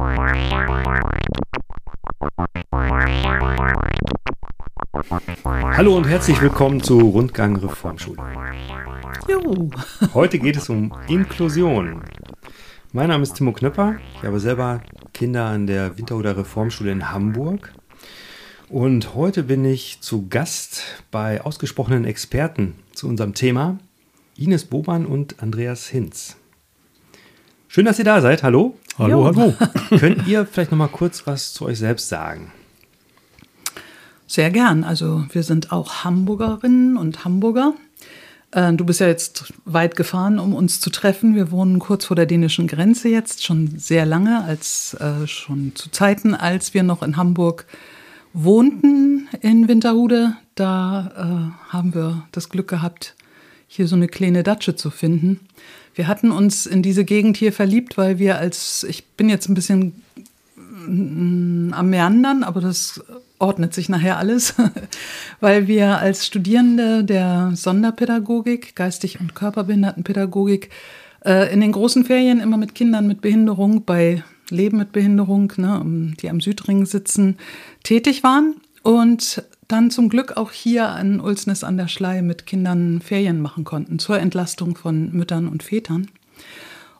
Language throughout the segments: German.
Hallo und herzlich willkommen zu Rundgang Reformschule. Juhu. Heute geht es um Inklusion. Mein Name ist Timo Knöpper. Ich habe selber Kinder an der Winterhuder Reformschule in Hamburg. Und heute bin ich zu Gast bei ausgesprochenen Experten zu unserem Thema Ines Boban und Andreas Hinz. Schön, dass ihr da seid. Hallo. Hallo, jo. hallo. Könnt ihr vielleicht noch mal kurz was zu euch selbst sagen? Sehr gern. Also wir sind auch Hamburgerinnen und Hamburger. Äh, du bist ja jetzt weit gefahren, um uns zu treffen. Wir wohnen kurz vor der dänischen Grenze jetzt, schon sehr lange, als äh, schon zu Zeiten, als wir noch in Hamburg wohnten in Winterhude. Da äh, haben wir das Glück gehabt, hier so eine kleine Datsche zu finden. Wir hatten uns in diese Gegend hier verliebt, weil wir als, ich bin jetzt ein bisschen mm, am Meandern, aber das ordnet sich nachher alles, weil wir als Studierende der Sonderpädagogik, geistig- und Körperbehindertenpädagogik, äh, in den großen Ferien immer mit Kindern mit Behinderung bei Leben mit Behinderung, ne, die am Südring sitzen, tätig waren und dann zum Glück auch hier an Ulsnes an der Schlei mit Kindern Ferien machen konnten zur Entlastung von Müttern und Vätern.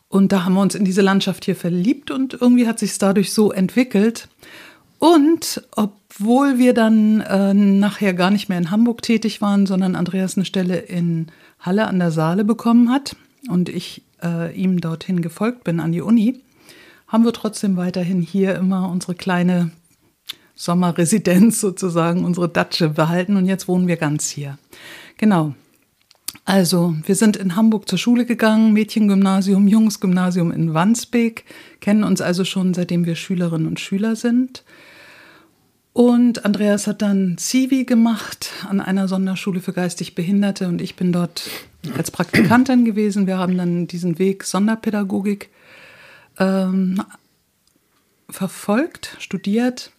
Und da haben wir uns in diese Landschaft hier verliebt und irgendwie hat sich es dadurch so entwickelt. Und obwohl wir dann äh, nachher gar nicht mehr in Hamburg tätig waren, sondern Andreas eine Stelle in Halle an der Saale bekommen hat und ich äh, ihm dorthin gefolgt bin an die Uni, haben wir trotzdem weiterhin hier immer unsere kleine Sommerresidenz sozusagen, unsere Datsche behalten und jetzt wohnen wir ganz hier. Genau. Also, wir sind in Hamburg zur Schule gegangen, Mädchengymnasium, Jungsgymnasium in Wandsbek, kennen uns also schon seitdem wir Schülerinnen und Schüler sind. Und Andreas hat dann Zivi gemacht an einer Sonderschule für geistig Behinderte und ich bin dort als Praktikantin gewesen. Wir haben dann diesen Weg Sonderpädagogik ähm, verfolgt, studiert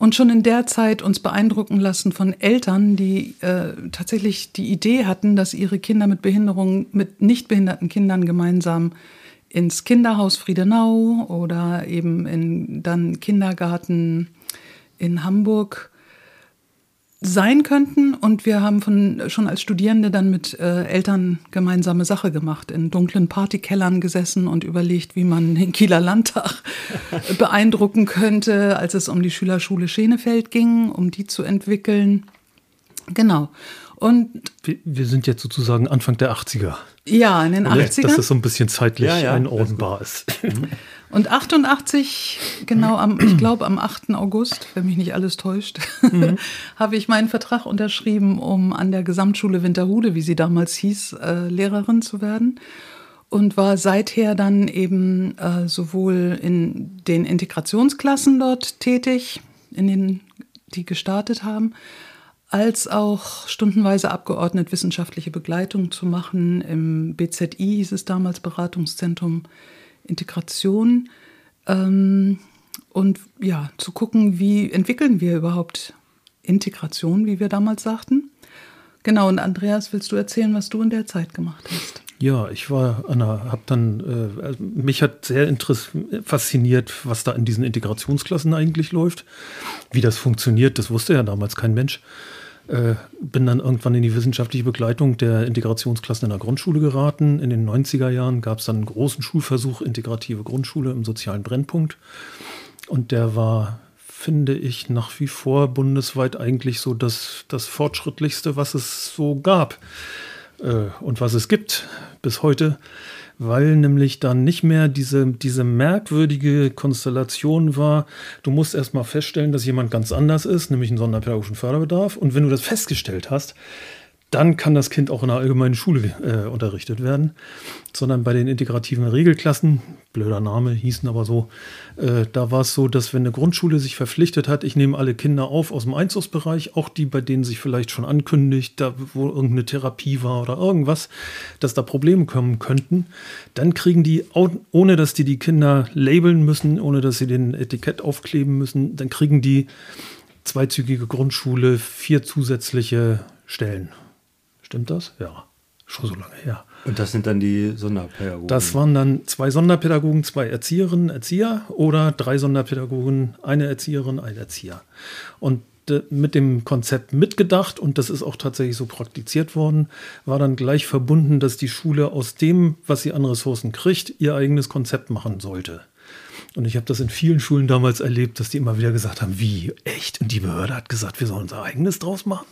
und schon in der Zeit uns beeindrucken lassen von Eltern, die äh, tatsächlich die Idee hatten, dass ihre Kinder mit Behinderung, mit nicht behinderten Kindern gemeinsam ins Kinderhaus Friedenau oder eben in dann Kindergarten in Hamburg sein könnten. Und wir haben von, schon als Studierende dann mit äh, Eltern gemeinsame Sache gemacht, in dunklen Partykellern gesessen und überlegt, wie man den Kieler Landtag beeindrucken könnte, als es um die Schülerschule Schenefeld ging, um die zu entwickeln. Genau. Und wir, wir sind jetzt sozusagen Anfang der 80er. Ja, in den 80ern. Dass das so ein bisschen zeitlich ja, ja, einordnbar ist. Und 88, genau am, ich glaube am 8. August, wenn mich nicht alles täuscht, mhm. habe ich meinen Vertrag unterschrieben, um an der Gesamtschule Winterhude, wie sie damals hieß, äh, Lehrerin zu werden. Und war seither dann eben äh, sowohl in den Integrationsklassen dort tätig, in den, die gestartet haben, als auch stundenweise abgeordnet wissenschaftliche Begleitung zu machen. Im BZI hieß es damals Beratungszentrum Integration ähm, und ja, zu gucken, wie entwickeln wir überhaupt Integration, wie wir damals sagten. Genau, und Andreas, willst du erzählen, was du in der Zeit gemacht hast? Ja, ich war an einer, hab dann, äh, mich hat sehr fasziniert, was da in diesen Integrationsklassen eigentlich läuft, wie das funktioniert, das wusste ja damals kein Mensch. Äh, bin dann irgendwann in die wissenschaftliche Begleitung der Integrationsklassen in der Grundschule geraten. In den 90er Jahren gab es dann einen großen Schulversuch, integrative Grundschule im sozialen Brennpunkt. Und der war, finde ich, nach wie vor bundesweit eigentlich so das, das Fortschrittlichste, was es so gab äh, und was es gibt bis heute weil nämlich dann nicht mehr diese, diese merkwürdige Konstellation war, du musst erstmal feststellen, dass jemand ganz anders ist, nämlich einen sonderpädagogischen Förderbedarf. Und wenn du das festgestellt hast, dann kann das Kind auch in einer allgemeinen Schule äh, unterrichtet werden, sondern bei den integrativen Regelklassen, blöder Name, hießen aber so, äh, da war es so, dass wenn eine Grundschule sich verpflichtet hat, ich nehme alle Kinder auf aus dem Einzugsbereich, auch die, bei denen sich vielleicht schon ankündigt, da wo irgendeine Therapie war oder irgendwas, dass da Probleme kommen könnten, dann kriegen die, ohne dass die die Kinder labeln müssen, ohne dass sie den Etikett aufkleben müssen, dann kriegen die zweizügige Grundschule vier zusätzliche Stellen. Stimmt das? Ja, schon so lange her. Und das sind dann die Sonderpädagogen? Das waren dann zwei Sonderpädagogen, zwei Erzieherinnen, Erzieher oder drei Sonderpädagogen, eine Erzieherin, ein Erzieher. Und äh, mit dem Konzept mitgedacht und das ist auch tatsächlich so praktiziert worden, war dann gleich verbunden, dass die Schule aus dem, was sie an Ressourcen kriegt, ihr eigenes Konzept machen sollte. Und ich habe das in vielen Schulen damals erlebt, dass die immer wieder gesagt haben, wie, echt? Und die Behörde hat gesagt, wir sollen unser eigenes draus machen.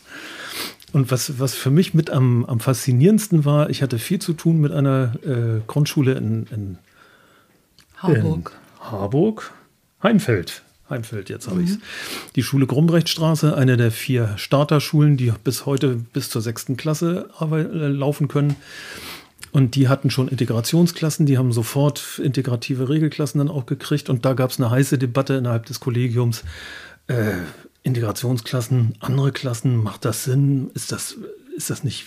Und was, was für mich mit am, am faszinierendsten war, ich hatte viel zu tun mit einer äh, Grundschule in, in Harburg. In Harburg, Heimfeld. Heimfeld, jetzt habe mhm. ich es. Die Schule Grumbrechtstraße, eine der vier Starterschulen, die bis heute bis zur sechsten Klasse äh, laufen können. Und die hatten schon Integrationsklassen, die haben sofort integrative Regelklassen dann auch gekriegt. Und da gab es eine heiße Debatte innerhalb des Kollegiums. Äh, Integrationsklassen, andere Klassen, macht das Sinn? Ist das, ist das nicht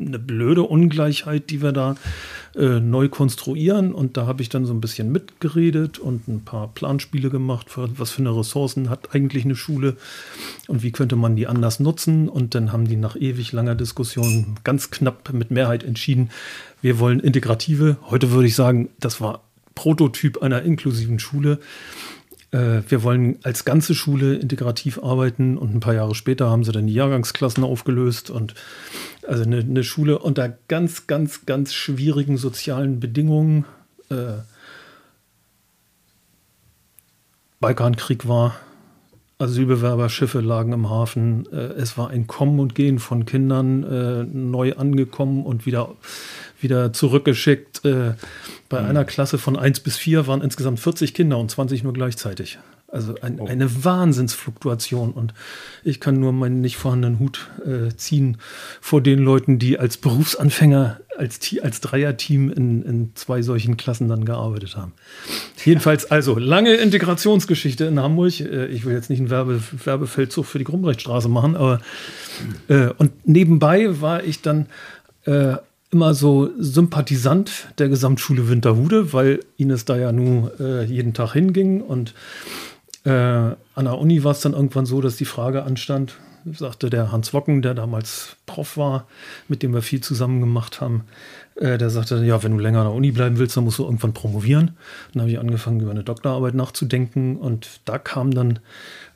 eine blöde Ungleichheit, die wir da äh, neu konstruieren? Und da habe ich dann so ein bisschen mitgeredet und ein paar Planspiele gemacht, für, was für eine Ressourcen hat eigentlich eine Schule und wie könnte man die anders nutzen. Und dann haben die nach ewig langer Diskussion ganz knapp mit Mehrheit entschieden, wir wollen integrative, heute würde ich sagen, das war Prototyp einer inklusiven Schule. Äh, wir wollen als ganze Schule integrativ arbeiten und ein paar Jahre später haben sie dann die Jahrgangsklassen aufgelöst und also eine, eine Schule unter ganz, ganz, ganz schwierigen sozialen Bedingungen. Äh, Balkankrieg war, Asylbewerberschiffe lagen im Hafen, äh, es war ein Kommen und Gehen von Kindern, äh, neu angekommen und wieder, wieder zurückgeschickt. Äh, bei mhm. einer Klasse von 1 bis 4 waren insgesamt 40 Kinder und 20 nur gleichzeitig. Also ein, oh. eine Wahnsinnsfluktuation. Und ich kann nur meinen nicht vorhandenen Hut äh, ziehen vor den Leuten, die als Berufsanfänger, als, als Dreierteam in, in zwei solchen Klassen dann gearbeitet haben. Jedenfalls also lange Integrationsgeschichte in Hamburg. Äh, ich will jetzt nicht einen Werbe, Werbefeldzug für die Grumbrechtstraße machen, aber äh, und nebenbei war ich dann äh, immer so Sympathisant der Gesamtschule Winterhude, weil Ines da ja nun äh, jeden Tag hinging und äh, an der Uni war es dann irgendwann so, dass die Frage anstand, sagte der Hans Wocken, der damals Prof war, mit dem wir viel zusammen gemacht haben, äh, der sagte, ja, wenn du länger an der Uni bleiben willst, dann musst du irgendwann promovieren. Dann habe ich angefangen, über eine Doktorarbeit nachzudenken und da kam dann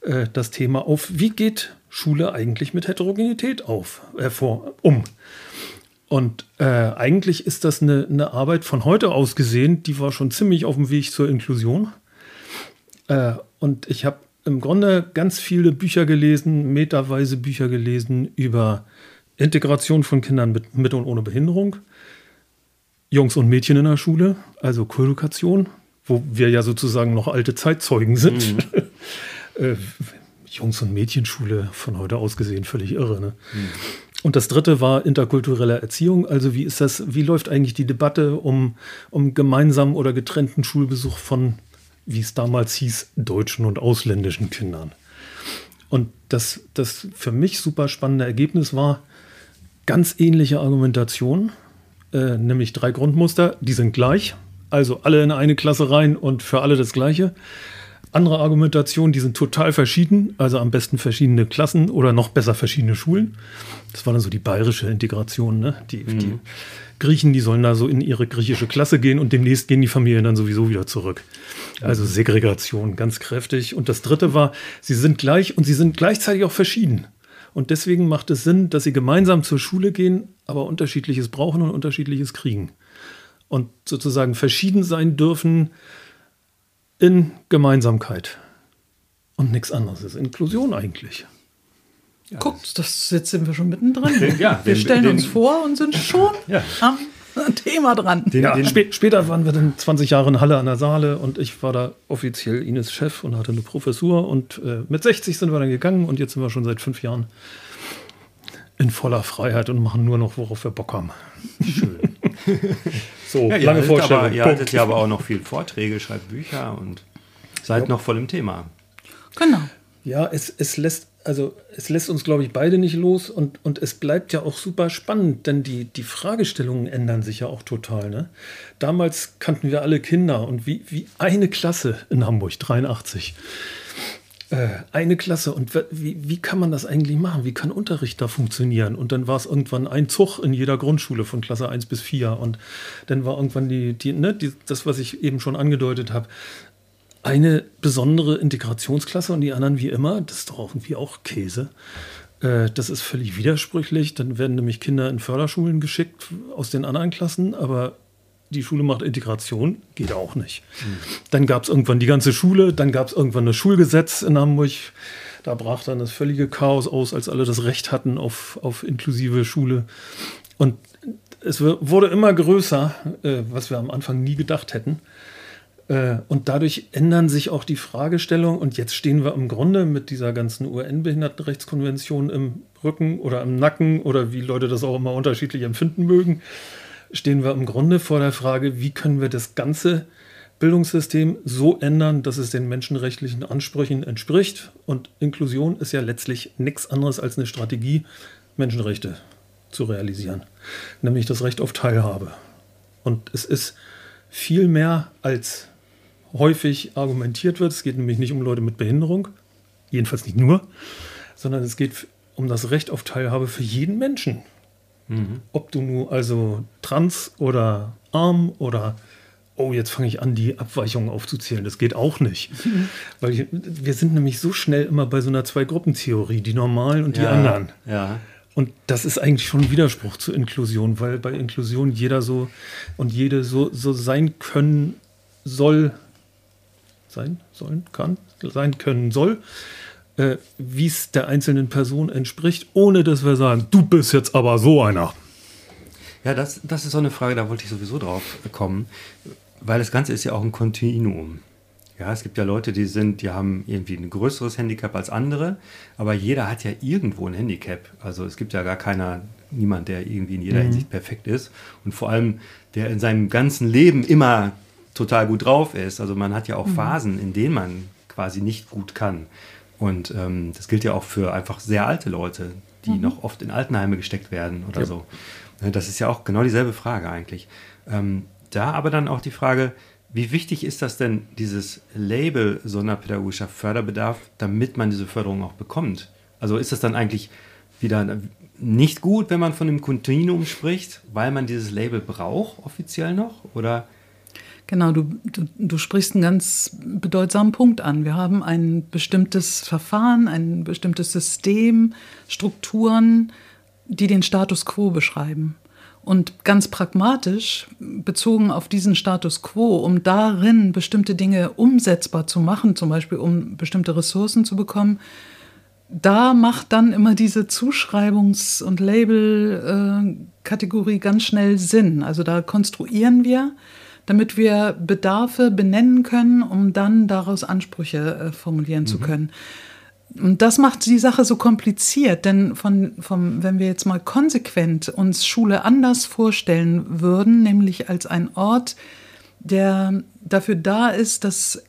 äh, das Thema auf, wie geht Schule eigentlich mit Heterogenität auf, äh, vor, um? Und äh, eigentlich ist das eine, eine, Arbeit von heute aus gesehen, die war schon ziemlich auf dem Weg zur Inklusion. Äh, und ich habe im Grunde ganz viele Bücher gelesen, meterweise Bücher gelesen über Integration von Kindern mit, mit und ohne Behinderung, Jungs und Mädchen in der Schule, also Koedukation, wo wir ja sozusagen noch alte Zeitzeugen sind. Mhm. äh, Jungs- und Mädchenschule von heute aus gesehen völlig irre. Ne? Mhm. Und das dritte war interkulturelle Erziehung. Also wie ist das, wie läuft eigentlich die Debatte um, um gemeinsamen oder getrennten Schulbesuch von wie es damals hieß, deutschen und ausländischen Kindern. Und das, das für mich super spannende Ergebnis war ganz ähnliche Argumentation, äh, nämlich drei Grundmuster, die sind gleich, also alle in eine Klasse rein und für alle das Gleiche. Andere Argumentationen, die sind total verschieden, also am besten verschiedene Klassen oder noch besser verschiedene Schulen. Das war dann so die bayerische Integration, ne? die, mhm. die Griechen, die sollen da so in ihre griechische Klasse gehen und demnächst gehen die Familien dann sowieso wieder zurück. Also. Segregation ganz kräftig. Und das dritte war, sie sind gleich und sie sind gleichzeitig auch verschieden. Und deswegen macht es Sinn, dass sie gemeinsam zur Schule gehen, aber unterschiedliches brauchen und unterschiedliches kriegen. Und sozusagen verschieden sein dürfen in Gemeinsamkeit. Und nichts anderes ist Inklusion eigentlich. Ja, Guckt, das, jetzt sind wir schon mittendrin. Ja, wir den, stellen den, uns vor und sind schon ja. am Thema dran. Den, ja. Spä später waren wir dann 20 Jahre in Halle an der Saale und ich war da offiziell Ines Chef und hatte eine Professur. Und äh, mit 60 sind wir dann gegangen und jetzt sind wir schon seit fünf Jahren in voller Freiheit und machen nur noch, worauf wir Bock haben. Schön. so, ja, lange Vorstellung. ihr haltet ja aber auch noch viel Vorträge, schreibt Bücher und seid noch voll im Thema. Genau. Ja, es, es lässt also es lässt uns, glaube ich, beide nicht los und, und es bleibt ja auch super spannend, denn die, die Fragestellungen ändern sich ja auch total. Ne? Damals kannten wir alle Kinder und wie, wie eine Klasse in Hamburg, 83. äh, eine Klasse und wie, wie kann man das eigentlich machen? Wie kann Unterricht da funktionieren? Und dann war es irgendwann ein Zug in jeder Grundschule von Klasse 1 bis 4 und dann war irgendwann die, die, ne, die das, was ich eben schon angedeutet habe, eine besondere Integrationsklasse und die anderen wie immer, das ist doch irgendwie auch Käse. Äh, das ist völlig widersprüchlich. Dann werden nämlich Kinder in Förderschulen geschickt aus den anderen Klassen, aber die Schule macht Integration, geht auch nicht. Mhm. Dann gab es irgendwann die ganze Schule, dann gab es irgendwann das Schulgesetz in Hamburg. Da brach dann das völlige Chaos aus, als alle das Recht hatten auf, auf inklusive Schule. Und es wurde immer größer, äh, was wir am Anfang nie gedacht hätten. Äh, und dadurch ändern sich auch die Fragestellungen. Und jetzt stehen wir im Grunde mit dieser ganzen UN-Behindertenrechtskonvention im Rücken oder im Nacken oder wie Leute das auch immer unterschiedlich empfinden mögen stehen wir im Grunde vor der Frage, wie können wir das ganze Bildungssystem so ändern, dass es den menschenrechtlichen Ansprüchen entspricht. Und Inklusion ist ja letztlich nichts anderes als eine Strategie, Menschenrechte zu realisieren, nämlich das Recht auf Teilhabe. Und es ist viel mehr als häufig argumentiert wird. Es geht nämlich nicht um Leute mit Behinderung, jedenfalls nicht nur, sondern es geht um das Recht auf Teilhabe für jeden Menschen. Mhm. Ob du nur also trans oder arm oder oh, jetzt fange ich an, die Abweichungen aufzuzählen. Das geht auch nicht. Weil ich, wir sind nämlich so schnell immer bei so einer Zwei-Gruppen-Theorie, die normalen und die ja, anderen. Ja. Und das ist eigentlich schon ein Widerspruch zur Inklusion, weil bei Inklusion jeder so und jede so, so sein können soll, sein, sollen, kann, sein können soll äh, wie es der einzelnen Person entspricht, ohne dass wir sagen, du bist jetzt aber so einer. Ja, das, das ist so eine Frage, da wollte ich sowieso drauf kommen, weil das Ganze ist ja auch ein Kontinuum. Ja, es gibt ja Leute, die sind, die haben irgendwie ein größeres Handicap als andere, aber jeder hat ja irgendwo ein Handicap. Also es gibt ja gar keiner, niemand, der irgendwie in jeder mhm. Hinsicht perfekt ist und vor allem, der in seinem ganzen Leben immer total gut drauf ist. Also man hat ja auch mhm. Phasen, in denen man quasi nicht gut kann. Und ähm, das gilt ja auch für einfach sehr alte Leute, die mhm. noch oft in Altenheime gesteckt werden oder ja. so. Ne, das ist ja auch genau dieselbe Frage eigentlich. Ähm, da aber dann auch die Frage, wie wichtig ist das denn, dieses Label sonderpädagogischer Förderbedarf, damit man diese Förderung auch bekommt? Also ist das dann eigentlich wieder nicht gut, wenn man von einem Kontinuum spricht, weil man dieses Label braucht, offiziell noch? Oder Genau, du, du, du sprichst einen ganz bedeutsamen Punkt an. Wir haben ein bestimmtes Verfahren, ein bestimmtes System, Strukturen, die den Status quo beschreiben. Und ganz pragmatisch, bezogen auf diesen Status quo, um darin bestimmte Dinge umsetzbar zu machen, zum Beispiel um bestimmte Ressourcen zu bekommen, da macht dann immer diese Zuschreibungs- und Label-Kategorie ganz schnell Sinn. Also da konstruieren wir damit wir Bedarfe benennen können, um dann daraus Ansprüche äh, formulieren mhm. zu können. Und das macht die Sache so kompliziert, denn von, vom, wenn wir jetzt mal konsequent uns Schule anders vorstellen würden, nämlich als ein Ort, der dafür da ist, dass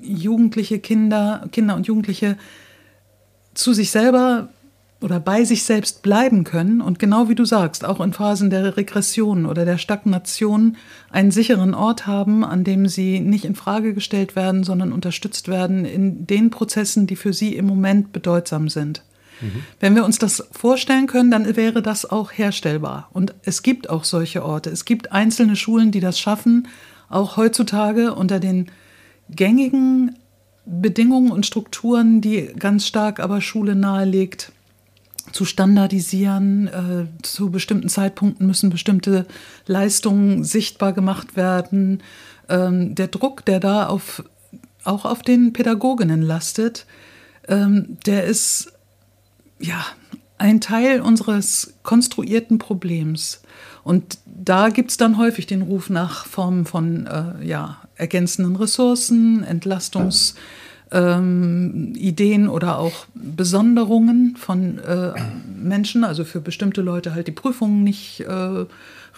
jugendliche Kinder, Kinder und Jugendliche zu sich selber oder bei sich selbst bleiben können und genau wie du sagst, auch in Phasen der Regression oder der Stagnation einen sicheren Ort haben, an dem sie nicht in Frage gestellt werden, sondern unterstützt werden in den Prozessen, die für sie im Moment bedeutsam sind. Mhm. Wenn wir uns das vorstellen können, dann wäre das auch herstellbar. Und es gibt auch solche Orte. Es gibt einzelne Schulen, die das schaffen, auch heutzutage unter den gängigen Bedingungen und Strukturen, die ganz stark aber Schule nahelegt, zu standardisieren. Äh, zu bestimmten Zeitpunkten müssen bestimmte Leistungen sichtbar gemacht werden. Ähm, der Druck, der da auf, auch auf den Pädagoginnen lastet, ähm, der ist ja ein Teil unseres konstruierten Problems. Und da gibt es dann häufig den Ruf nach Formen von äh, ja, ergänzenden Ressourcen, Entlastungs- ähm, Ideen oder auch Besonderungen von äh, Menschen, also für bestimmte Leute halt die Prüfungen nicht äh,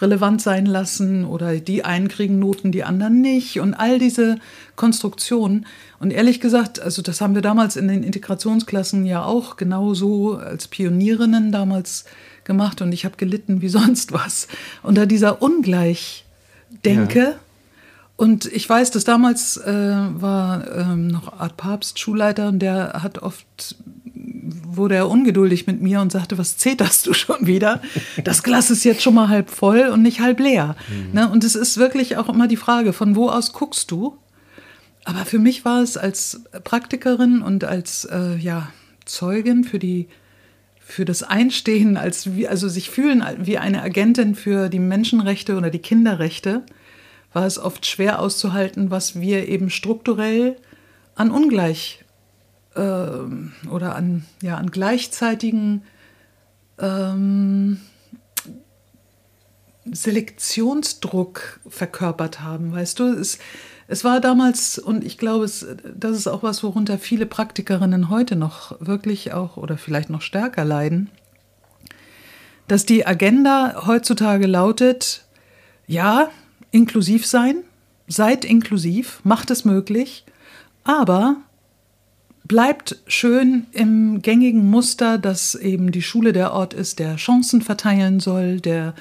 relevant sein lassen oder die einen kriegen Noten, die anderen nicht und all diese Konstruktionen. Und ehrlich gesagt, also das haben wir damals in den Integrationsklassen ja auch genauso als Pionierinnen damals gemacht und ich habe gelitten wie sonst was unter dieser Ungleichdenke. Ja Und ich weiß, dass damals äh, war ähm, noch Art Papst Schulleiter und der hat oft wurde er ungeduldig mit mir und sagte, was zeterst du schon wieder? Das Glas ist jetzt schon mal halb voll und nicht halb leer. Mhm. Ne? Und es ist wirklich auch immer die Frage, von wo aus guckst du? Aber für mich war es als Praktikerin und als äh, ja, Zeugin für die für das Einstehen, als also sich fühlen wie eine Agentin für die Menschenrechte oder die Kinderrechte, war es oft schwer auszuhalten, was wir eben strukturell an Ungleich äh, oder an, ja, an gleichzeitigen ähm, Selektionsdruck verkörpert haben. Weißt du, es, es war damals, und ich glaube, es, das ist auch was, worunter viele Praktikerinnen heute noch wirklich auch oder vielleicht noch stärker leiden, dass die Agenda heutzutage lautet, ja, inklusiv sein, seid inklusiv, macht es möglich, aber bleibt schön im gängigen Muster, dass eben die Schule der Ort ist, der Chancen verteilen soll, der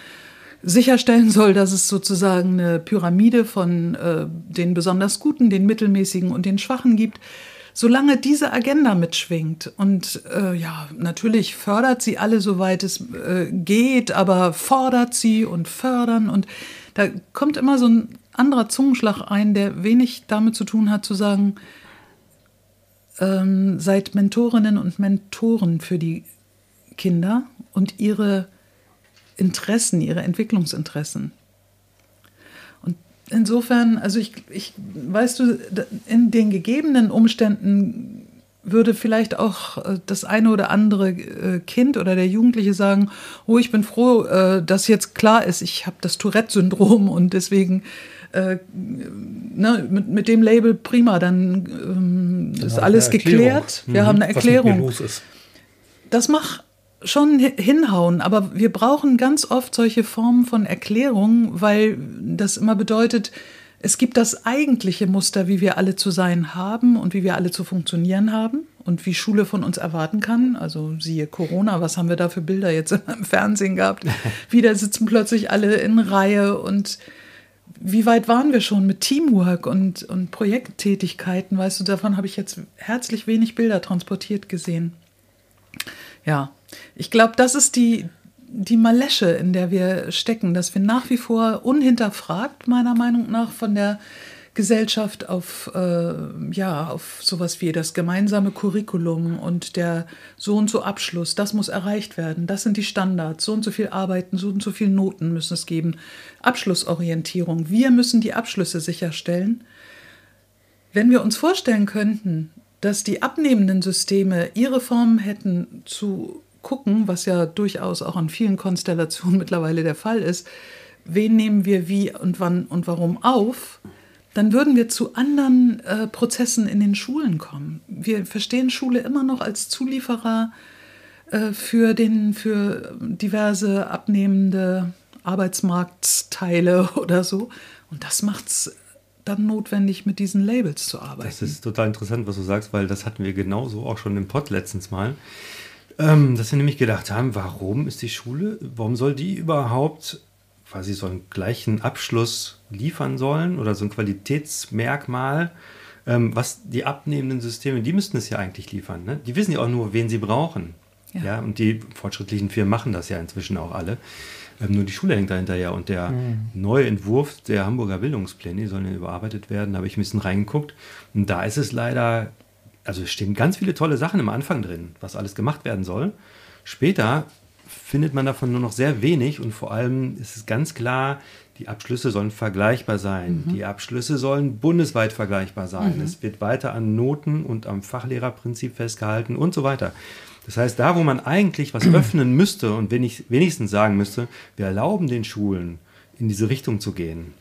sicherstellen soll, dass es sozusagen eine Pyramide von äh, den besonders Guten, den Mittelmäßigen und den Schwachen gibt. Solange diese Agenda mitschwingt und äh, ja, natürlich fördert sie alle, soweit es äh, geht, aber fordert sie und fördern und da kommt immer so ein anderer Zungenschlag ein, der wenig damit zu tun hat, zu sagen, ähm, seid Mentorinnen und Mentoren für die Kinder und ihre Interessen, ihre Entwicklungsinteressen. Und insofern, also ich, ich, weißt du, in den gegebenen Umständen würde vielleicht auch äh, das eine oder andere äh, Kind oder der Jugendliche sagen, oh, ich bin froh, äh, dass jetzt klar ist, ich habe das Tourette-Syndrom und deswegen äh, ne, mit, mit, dem Label prima, dann ähm, ist alles geklärt. Wir mhm. haben eine Erklärung. Was los ist. Das macht schon hinhauen, aber wir brauchen ganz oft solche Formen von Erklärung, weil das immer bedeutet, es gibt das eigentliche Muster, wie wir alle zu sein haben und wie wir alle zu funktionieren haben und wie Schule von uns erwarten kann. Also siehe Corona, was haben wir da für Bilder jetzt im Fernsehen gehabt? Wieder sitzen plötzlich alle in Reihe und wie weit waren wir schon mit Teamwork und, und Projekttätigkeiten? Weißt du, davon habe ich jetzt herzlich wenig Bilder transportiert gesehen. Ja, ich glaube, das ist die, die Malesche, in der wir stecken, dass wir nach wie vor unhinterfragt, meiner Meinung nach, von der Gesellschaft auf, äh, ja, auf sowas wie das gemeinsame Curriculum und der so und so Abschluss, das muss erreicht werden, das sind die Standards, so und so viel Arbeiten, so und so viel Noten müssen es geben. Abschlussorientierung, wir müssen die Abschlüsse sicherstellen. Wenn wir uns vorstellen könnten, dass die abnehmenden Systeme ihre Formen hätten zu gucken, was ja durchaus auch an vielen Konstellationen mittlerweile der Fall ist, wen nehmen wir wie und wann und warum auf, dann würden wir zu anderen äh, Prozessen in den Schulen kommen. Wir verstehen Schule immer noch als Zulieferer äh, für, den, für diverse abnehmende Arbeitsmarktteile oder so. Und das macht es dann notwendig, mit diesen Labels zu arbeiten. Das ist total interessant, was du sagst, weil das hatten wir genauso auch schon im Pod letztens mal. Ähm, dass wir nämlich gedacht haben, warum ist die Schule, warum soll die überhaupt quasi so einen gleichen Abschluss liefern sollen oder so ein Qualitätsmerkmal, ähm, was die abnehmenden Systeme, die müssten es ja eigentlich liefern. Ne? Die wissen ja auch nur, wen sie brauchen. Ja. ja. und die fortschrittlichen Firmen machen das ja inzwischen auch alle. Ähm, nur die Schule hängt dahinter ja. Und der mhm. neue Entwurf der Hamburger Bildungspläne, die sollen ja überarbeitet werden, da habe ich ein bisschen reingeguckt. Und da ist es leider, also es stehen ganz viele tolle Sachen im Anfang drin, was alles gemacht werden soll. Später findet man davon nur noch sehr wenig und vor allem ist es ganz klar, die Abschlüsse sollen vergleichbar sein. Mhm. Die Abschlüsse sollen bundesweit vergleichbar sein. Mhm. Es wird weiter an Noten und am Fachlehrerprinzip festgehalten und so weiter. Das heißt, da, wo man eigentlich was öffnen müsste und wenigstens sagen müsste, wir erlauben den Schulen, in diese Richtung zu gehen,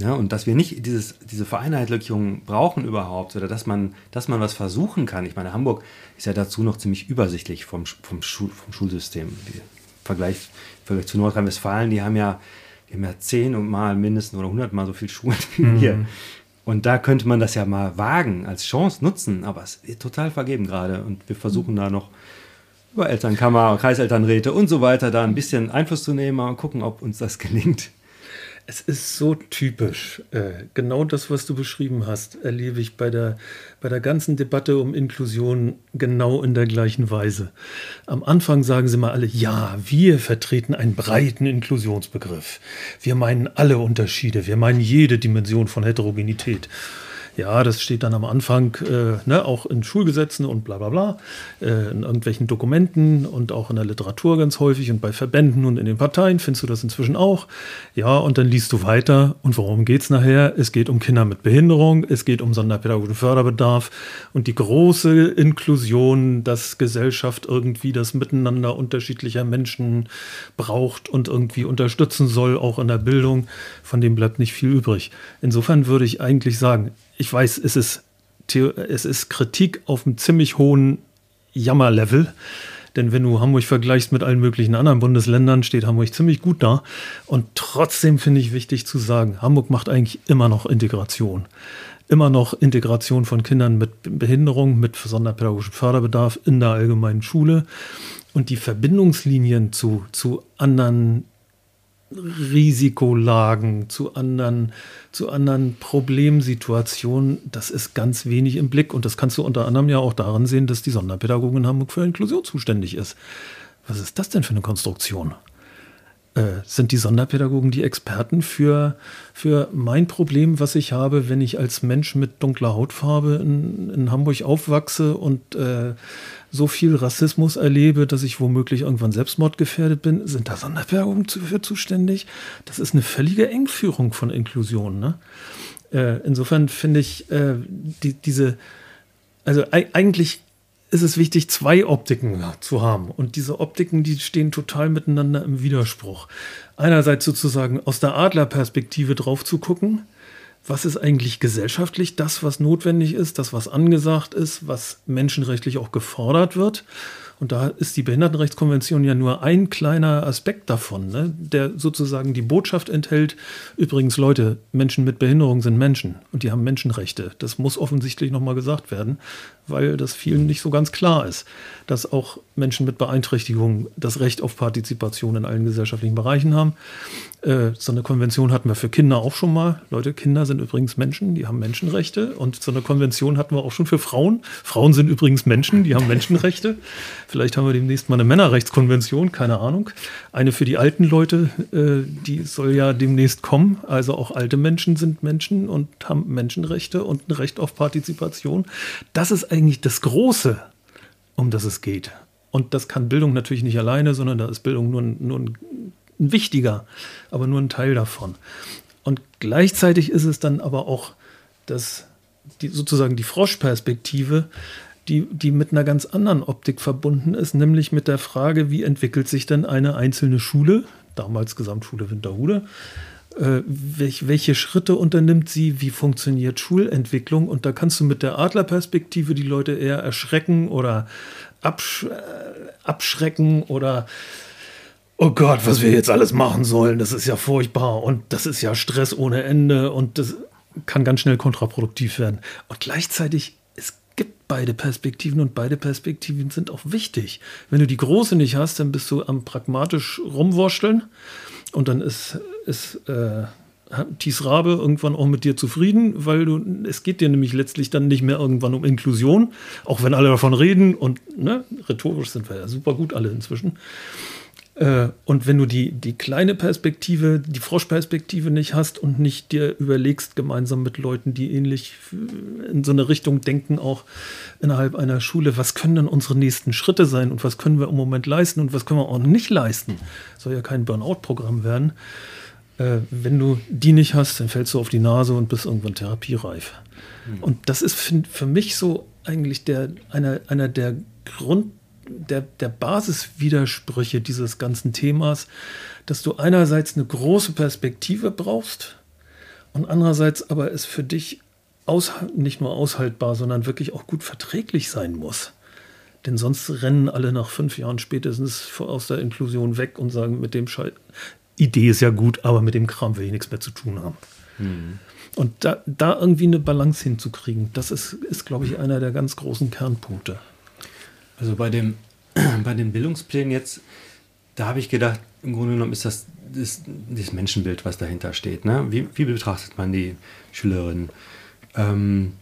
ja, und dass wir nicht dieses, diese Vereinheitlichung brauchen überhaupt oder dass man, dass man was versuchen kann. Ich meine, Hamburg ist ja dazu noch ziemlich übersichtlich vom, vom, Schul, vom Schulsystem. Im Vergleich, Im Vergleich zu Nordrhein-Westfalen, die haben ja, die haben ja zehn und mal mindestens oder hundert Mal so viele Schulen wie mhm. wir. Und da könnte man das ja mal wagen, als Chance nutzen, aber es wird total vergeben gerade. Und wir versuchen da noch über Elternkammer, Kreiselternräte und so weiter da ein bisschen Einfluss zu nehmen und gucken, ob uns das gelingt. Es ist so typisch. Äh, genau das, was du beschrieben hast, erlebe ich bei der, bei der ganzen Debatte um Inklusion genau in der gleichen Weise. Am Anfang sagen sie mal alle, ja, wir vertreten einen breiten Inklusionsbegriff. Wir meinen alle Unterschiede, wir meinen jede Dimension von Heterogenität. Ja, das steht dann am Anfang äh, ne, auch in Schulgesetzen und bla bla bla, äh, in irgendwelchen Dokumenten und auch in der Literatur ganz häufig und bei Verbänden und in den Parteien findest du das inzwischen auch. Ja, und dann liest du weiter und worum geht es nachher? Es geht um Kinder mit Behinderung, es geht um sonderpädagogischen Förderbedarf und die große Inklusion, dass Gesellschaft irgendwie das Miteinander unterschiedlicher Menschen braucht und irgendwie unterstützen soll, auch in der Bildung. Von dem bleibt nicht viel übrig. Insofern würde ich eigentlich sagen, ich weiß, es ist, es ist Kritik auf einem ziemlich hohen Jammerlevel. Denn wenn du Hamburg vergleichst mit allen möglichen anderen Bundesländern, steht Hamburg ziemlich gut da. Und trotzdem finde ich wichtig zu sagen, Hamburg macht eigentlich immer noch Integration. Immer noch Integration von Kindern mit Behinderung, mit sonderpädagogischem Förderbedarf in der allgemeinen Schule. Und die Verbindungslinien zu, zu anderen Risikolagen, zu anderen, zu anderen Problemsituationen, das ist ganz wenig im Blick. Und das kannst du unter anderem ja auch daran sehen, dass die Sonderpädagogin in Hamburg für Inklusion zuständig ist. Was ist das denn für eine Konstruktion? Äh, sind die Sonderpädagogen die Experten für, für mein Problem, was ich habe, wenn ich als Mensch mit dunkler Hautfarbe in, in Hamburg aufwachse und äh, so viel Rassismus erlebe, dass ich womöglich irgendwann selbstmordgefährdet bin, sind da Sonderpädagogen für zuständig? Das ist eine völlige Engführung von Inklusion. Ne? Äh, insofern finde ich äh, die, diese, also eigentlich ist es wichtig, zwei Optiken zu haben. Und diese Optiken, die stehen total miteinander im Widerspruch. Einerseits sozusagen aus der Adlerperspektive drauf zu gucken, was ist eigentlich gesellschaftlich das, was notwendig ist, das, was angesagt ist, was menschenrechtlich auch gefordert wird. Und da ist die Behindertenrechtskonvention ja nur ein kleiner Aspekt davon, ne? der sozusagen die Botschaft enthält, übrigens Leute, Menschen mit Behinderung sind Menschen und die haben Menschenrechte. Das muss offensichtlich nochmal gesagt werden, weil das vielen nicht so ganz klar ist, dass auch Menschen mit Beeinträchtigungen das Recht auf Partizipation in allen gesellschaftlichen Bereichen haben. Äh, so eine Konvention hatten wir für Kinder auch schon mal. Leute, Kinder sind übrigens Menschen, die haben Menschenrechte. Und so eine Konvention hatten wir auch schon für Frauen. Frauen sind übrigens Menschen, die haben Menschenrechte. Vielleicht haben wir demnächst mal eine Männerrechtskonvention, keine Ahnung. Eine für die alten Leute, äh, die soll ja demnächst kommen. Also auch alte Menschen sind Menschen und haben Menschenrechte und ein Recht auf Partizipation. Das ist eigentlich das Große, um das es geht. Und das kann Bildung natürlich nicht alleine, sondern da ist Bildung nur, nur ein ein wichtiger, aber nur ein Teil davon. Und gleichzeitig ist es dann aber auch das, die, sozusagen die Froschperspektive, die, die mit einer ganz anderen Optik verbunden ist, nämlich mit der Frage, wie entwickelt sich denn eine einzelne Schule, damals Gesamtschule Winterhude, äh, welch, welche Schritte unternimmt sie, wie funktioniert Schulentwicklung und da kannst du mit der Adlerperspektive die Leute eher erschrecken oder absch äh, abschrecken oder oh Gott, was wir jetzt alles machen sollen, das ist ja furchtbar und das ist ja Stress ohne Ende und das kann ganz schnell kontraproduktiv werden. Und gleichzeitig, es gibt beide Perspektiven und beide Perspektiven sind auch wichtig. Wenn du die große nicht hast, dann bist du am pragmatisch rumwurschteln und dann ist, ist äh, Thies Rabe irgendwann auch mit dir zufrieden, weil du, es geht dir nämlich letztlich dann nicht mehr irgendwann um Inklusion, auch wenn alle davon reden und ne, rhetorisch sind wir ja super gut alle inzwischen. Äh, und wenn du die, die kleine Perspektive, die Froschperspektive nicht hast und nicht dir überlegst, gemeinsam mit Leuten, die ähnlich in so eine Richtung denken, auch innerhalb einer Schule, was können denn unsere nächsten Schritte sein und was können wir im Moment leisten und was können wir auch nicht leisten? Soll ja kein Burnout-Programm werden. Äh, wenn du die nicht hast, dann fällst du auf die Nase und bist irgendwann therapiereif. Mhm. Und das ist für, für mich so eigentlich der, einer, einer der Grund der, der Basiswidersprüche dieses ganzen Themas, dass du einerseits eine große Perspektive brauchst und andererseits aber es für dich aus, nicht nur aushaltbar, sondern wirklich auch gut verträglich sein muss. Denn sonst rennen alle nach fünf Jahren spätestens aus der Inklusion weg und sagen, mit dem Scheiß, Idee ist ja gut, aber mit dem Kram will ich nichts mehr zu tun haben. Mhm. Und da, da irgendwie eine Balance hinzukriegen, das ist, ist glaube ich, einer der ganz großen Kernpunkte. Also bei, dem, bei den Bildungsplänen jetzt, da habe ich gedacht, im Grunde genommen ist das das, das Menschenbild, was dahinter steht. Ne? Wie, wie betrachtet man die Schülerinnen? Ähm,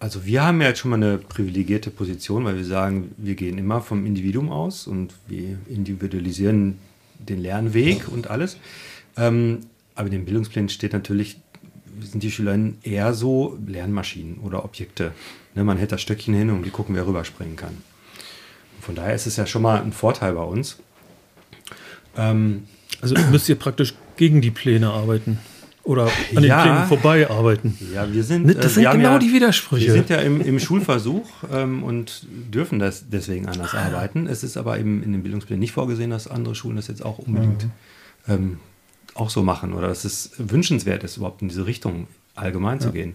also wir haben ja jetzt schon mal eine privilegierte Position, weil wir sagen, wir gehen immer vom Individuum aus und wir individualisieren den Lernweg und alles. Ähm, aber in den Bildungsplänen steht natürlich, sind die Schülerinnen eher so Lernmaschinen oder Objekte. Ne, man hält das Stöckchen hin und die gucken, wer rüberspringen kann. Von daher ist es ja schon mal ein Vorteil bei uns. Ähm, also müsst ihr praktisch gegen die Pläne arbeiten oder an den Plänen vorbei arbeiten. Ja, wir sind. Ne, das äh, sind genau ja, die Widersprüche. Wir sind ja im, im Schulversuch ähm, und dürfen das deswegen anders arbeiten. Es ist aber eben in den Bildungsplänen nicht vorgesehen, dass andere Schulen das jetzt auch unbedingt mhm. ähm, auch so machen oder dass es wünschenswert ist, überhaupt in diese Richtung allgemein ja. zu gehen.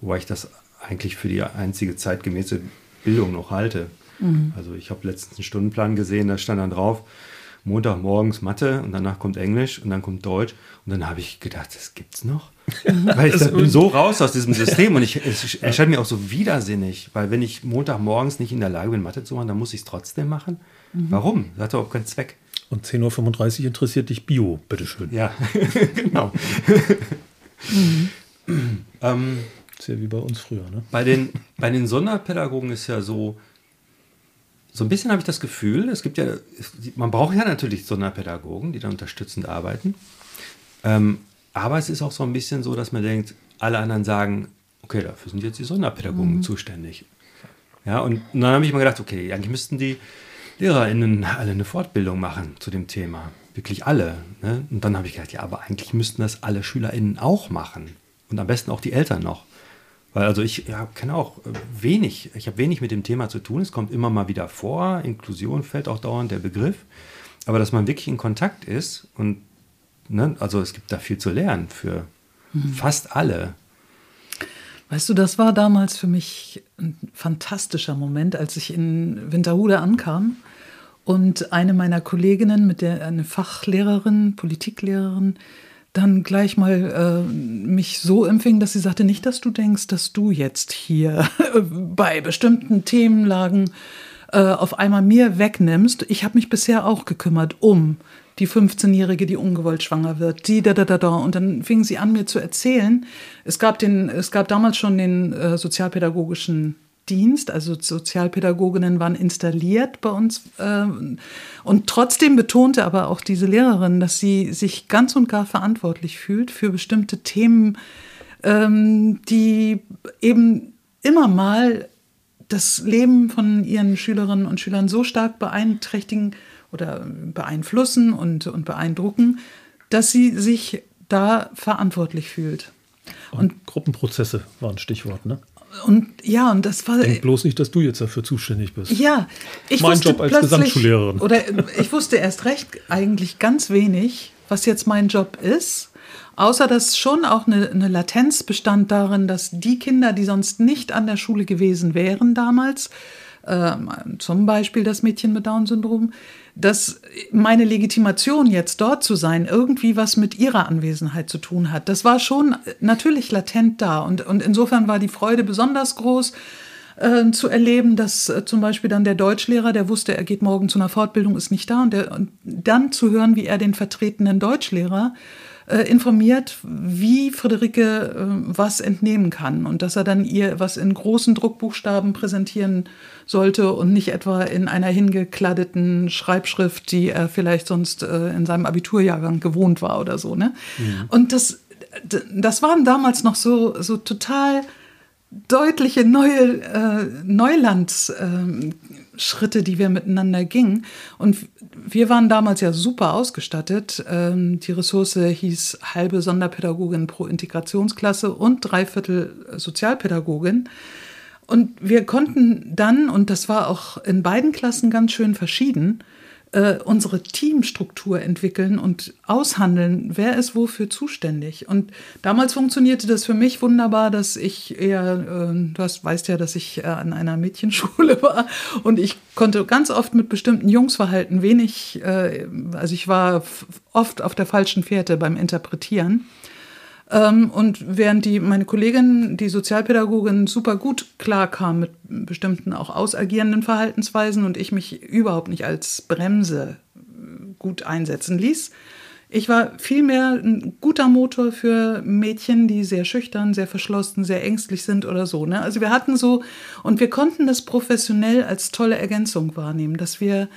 Wobei ich das eigentlich für die einzige zeitgemäße Bildung noch halte. Mhm. Also ich habe letztens einen Stundenplan gesehen, da stand dann drauf, Montagmorgens Mathe und danach kommt Englisch und dann kommt Deutsch. Und dann habe ich gedacht, das gibt's noch. weil ich bin so raus aus diesem System und ich, es erscheint mir auch so widersinnig, weil wenn ich Montagmorgens nicht in der Lage bin, Mathe zu machen, dann muss ich es trotzdem machen. Mhm. Warum? Das hat doch auch keinen Zweck. Und 10.35 Uhr interessiert dich Bio, bitteschön. Ja, genau. mhm. ähm, ist ja wie bei uns früher, ne? Bei den, bei den Sonderpädagogen ist ja so, so ein bisschen habe ich das Gefühl, es gibt ja, man braucht ja natürlich Sonderpädagogen, die da unterstützend arbeiten. Ähm, aber es ist auch so ein bisschen so, dass man denkt, alle anderen sagen, okay, dafür sind jetzt die Sonderpädagogen mhm. zuständig. Ja, und dann habe ich mir gedacht, okay, eigentlich müssten die LehrerInnen alle eine Fortbildung machen zu dem Thema. Wirklich alle. Ne? Und dann habe ich gedacht, ja, aber eigentlich müssten das alle SchülerInnen auch machen. Und am besten auch die Eltern noch. Weil also ich ja, kenne auch äh, wenig, ich habe wenig mit dem Thema zu tun. Es kommt immer mal wieder vor, Inklusion fällt auch dauernd der Begriff. Aber dass man wirklich in Kontakt ist und ne, also es gibt da viel zu lernen für mhm. fast alle. Weißt du, das war damals für mich ein fantastischer Moment, als ich in Winterhude ankam und eine meiner Kolleginnen, mit der eine Fachlehrerin, Politiklehrerin, dann gleich mal äh, mich so empfing, dass sie sagte, nicht, dass du denkst, dass du jetzt hier bei bestimmten Themenlagen äh, auf einmal mir wegnimmst. Ich habe mich bisher auch gekümmert um die 15-Jährige, die ungewollt schwanger wird, die da da da da. Und dann fing sie an, mir zu erzählen. Es gab den, es gab damals schon den äh, sozialpädagogischen Dienst, also Sozialpädagoginnen waren installiert bei uns. Äh, und trotzdem betonte aber auch diese Lehrerin, dass sie sich ganz und gar verantwortlich fühlt für bestimmte Themen, ähm, die eben immer mal das Leben von ihren Schülerinnen und Schülern so stark beeinträchtigen oder beeinflussen und, und beeindrucken, dass sie sich da verantwortlich fühlt. Und, und Gruppenprozesse waren Stichwort, ne? Und ja, und das war. Denk bloß nicht, dass du jetzt dafür zuständig bist. Ja, ich mein wusste Job als Gesamtschullehrerin. Oder ich wusste erst recht eigentlich ganz wenig, was jetzt mein Job ist. Außer dass schon auch eine, eine Latenz bestand darin, dass die Kinder, die sonst nicht an der Schule gewesen wären damals, äh, zum Beispiel das Mädchen mit Down-Syndrom, dass meine Legitimation jetzt dort zu sein irgendwie was mit ihrer Anwesenheit zu tun hat. Das war schon natürlich latent da und, und insofern war die Freude besonders groß äh, zu erleben, dass äh, zum Beispiel dann der Deutschlehrer, der wusste, er geht morgen zu einer Fortbildung, ist nicht da und, der, und dann zu hören, wie er den vertretenen Deutschlehrer äh, informiert, wie Friederike äh, was entnehmen kann und dass er dann ihr was in großen Druckbuchstaben präsentieren sollte und nicht etwa in einer hingekladdeten Schreibschrift, die er vielleicht sonst äh, in seinem Abiturjahrgang gewohnt war oder so. Ne? Mhm. Und das, das waren damals noch so, so total deutliche neue äh, Neulandschritte, äh, die wir miteinander gingen. Und wir waren damals ja super ausgestattet. Ähm, die Ressource hieß halbe Sonderpädagogin pro Integrationsklasse und dreiviertel Sozialpädagogin. Und wir konnten dann, und das war auch in beiden Klassen ganz schön verschieden, äh, unsere Teamstruktur entwickeln und aushandeln, wer ist wofür zuständig. Und damals funktionierte das für mich wunderbar, dass ich eher, äh, du hast, weißt ja, dass ich äh, an einer Mädchenschule war und ich konnte ganz oft mit bestimmten Jungs verhalten, wenig, äh, also ich war oft auf der falschen Fährte beim Interpretieren. Ähm, und während die, meine Kollegin, die Sozialpädagogin, super gut klarkam mit bestimmten auch ausagierenden Verhaltensweisen und ich mich überhaupt nicht als Bremse äh, gut einsetzen ließ, Ich war vielmehr ein guter Motor für Mädchen, die sehr schüchtern, sehr verschlossen, sehr ängstlich sind oder so. Ne? Also wir hatten so, und wir konnten das professionell als tolle Ergänzung wahrnehmen, dass wir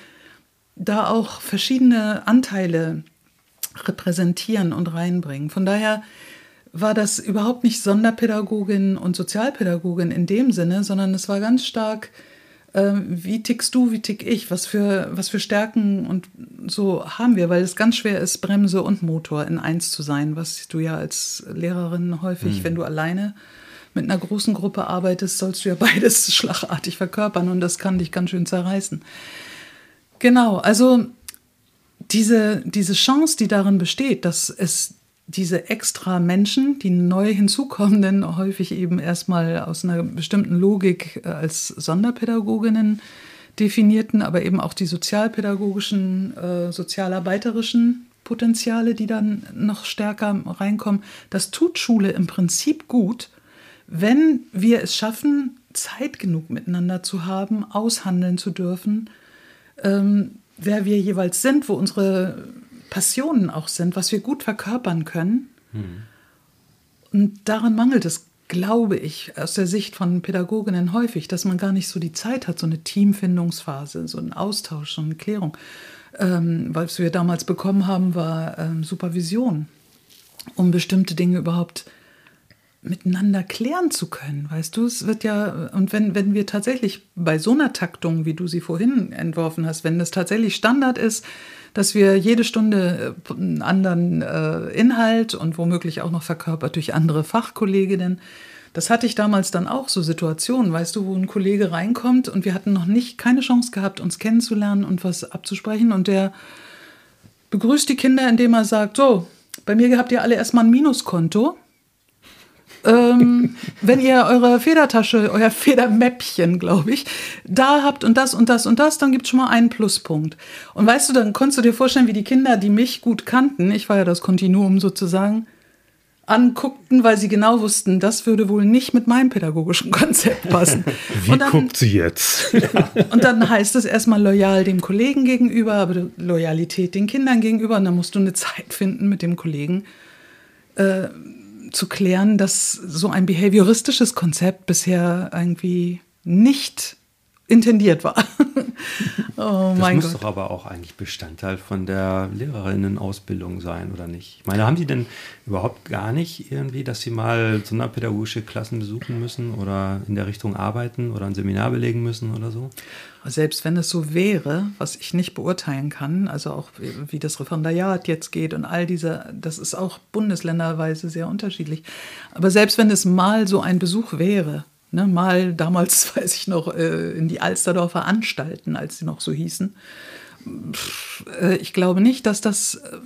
da auch verschiedene Anteile repräsentieren und reinbringen. Von daher war das überhaupt nicht Sonderpädagogin und Sozialpädagogin in dem Sinne, sondern es war ganz stark ähm, wie tickst du, wie tick ich, was für, was für Stärken und so haben wir, weil es ganz schwer ist, Bremse und Motor in eins zu sein, was du ja als Lehrerin häufig, mhm. wenn du alleine mit einer großen Gruppe arbeitest, sollst du ja beides schlagartig verkörpern und das kann dich ganz schön zerreißen. Genau, also diese, diese Chance, die darin besteht, dass es diese extra Menschen, die neu hinzukommenden, häufig eben erstmal aus einer bestimmten Logik äh, als Sonderpädagoginnen definierten, aber eben auch die sozialpädagogischen, äh, sozialarbeiterischen Potenziale, die dann noch stärker reinkommen. Das tut Schule im Prinzip gut, wenn wir es schaffen, Zeit genug miteinander zu haben, aushandeln zu dürfen, ähm, wer wir jeweils sind, wo unsere Passionen auch sind, was wir gut verkörpern können. Mhm. Und daran mangelt es, glaube ich, aus der Sicht von Pädagoginnen häufig, dass man gar nicht so die Zeit hat, so eine Teamfindungsphase, so einen Austausch, so eine Klärung. Ähm, was wir damals bekommen haben, war ähm, Supervision, um bestimmte Dinge überhaupt miteinander klären zu können. Weißt du, es wird ja, und wenn, wenn wir tatsächlich bei so einer Taktung, wie du sie vorhin entworfen hast, wenn das tatsächlich Standard ist, dass wir jede Stunde äh, einen anderen äh, Inhalt und womöglich auch noch verkörpert durch andere Fachkolleginnen. Das hatte ich damals dann auch so Situationen, weißt du, wo ein Kollege reinkommt und wir hatten noch nicht keine Chance gehabt, uns kennenzulernen und was abzusprechen und der begrüßt die Kinder, indem er sagt, so, bei mir habt ihr alle erstmal ein Minuskonto ähm, wenn ihr eure Federtasche, euer Federmäppchen, glaube ich, da habt und das und das und das, dann gibt es schon mal einen Pluspunkt. Und weißt du, dann konntest du dir vorstellen, wie die Kinder, die mich gut kannten, ich war ja das Kontinuum sozusagen, anguckten, weil sie genau wussten, das würde wohl nicht mit meinem pädagogischen Konzept passen. Wie dann, guckt sie jetzt? und dann heißt es erstmal loyal dem Kollegen gegenüber, aber Loyalität den Kindern gegenüber. Und dann musst du eine Zeit finden mit dem Kollegen, äh, zu klären, dass so ein behavioristisches Konzept bisher irgendwie nicht intendiert war. oh das muss Gott. doch aber auch eigentlich Bestandteil von der Lehrerinnenausbildung sein, oder nicht? Ich meine, haben die denn überhaupt gar nicht irgendwie, dass sie mal sonderpädagogische Klassen besuchen müssen oder in der Richtung arbeiten oder ein Seminar belegen müssen oder so? Selbst wenn es so wäre, was ich nicht beurteilen kann, also auch wie das Referendariat jetzt geht und all diese, das ist auch bundesländerweise sehr unterschiedlich. Aber selbst wenn es mal so ein Besuch wäre, Ne, mal damals, weiß ich noch, äh, in die Alsterdorfer Anstalten, als sie noch so hießen. Äh, ich glaube nicht, dass das äh,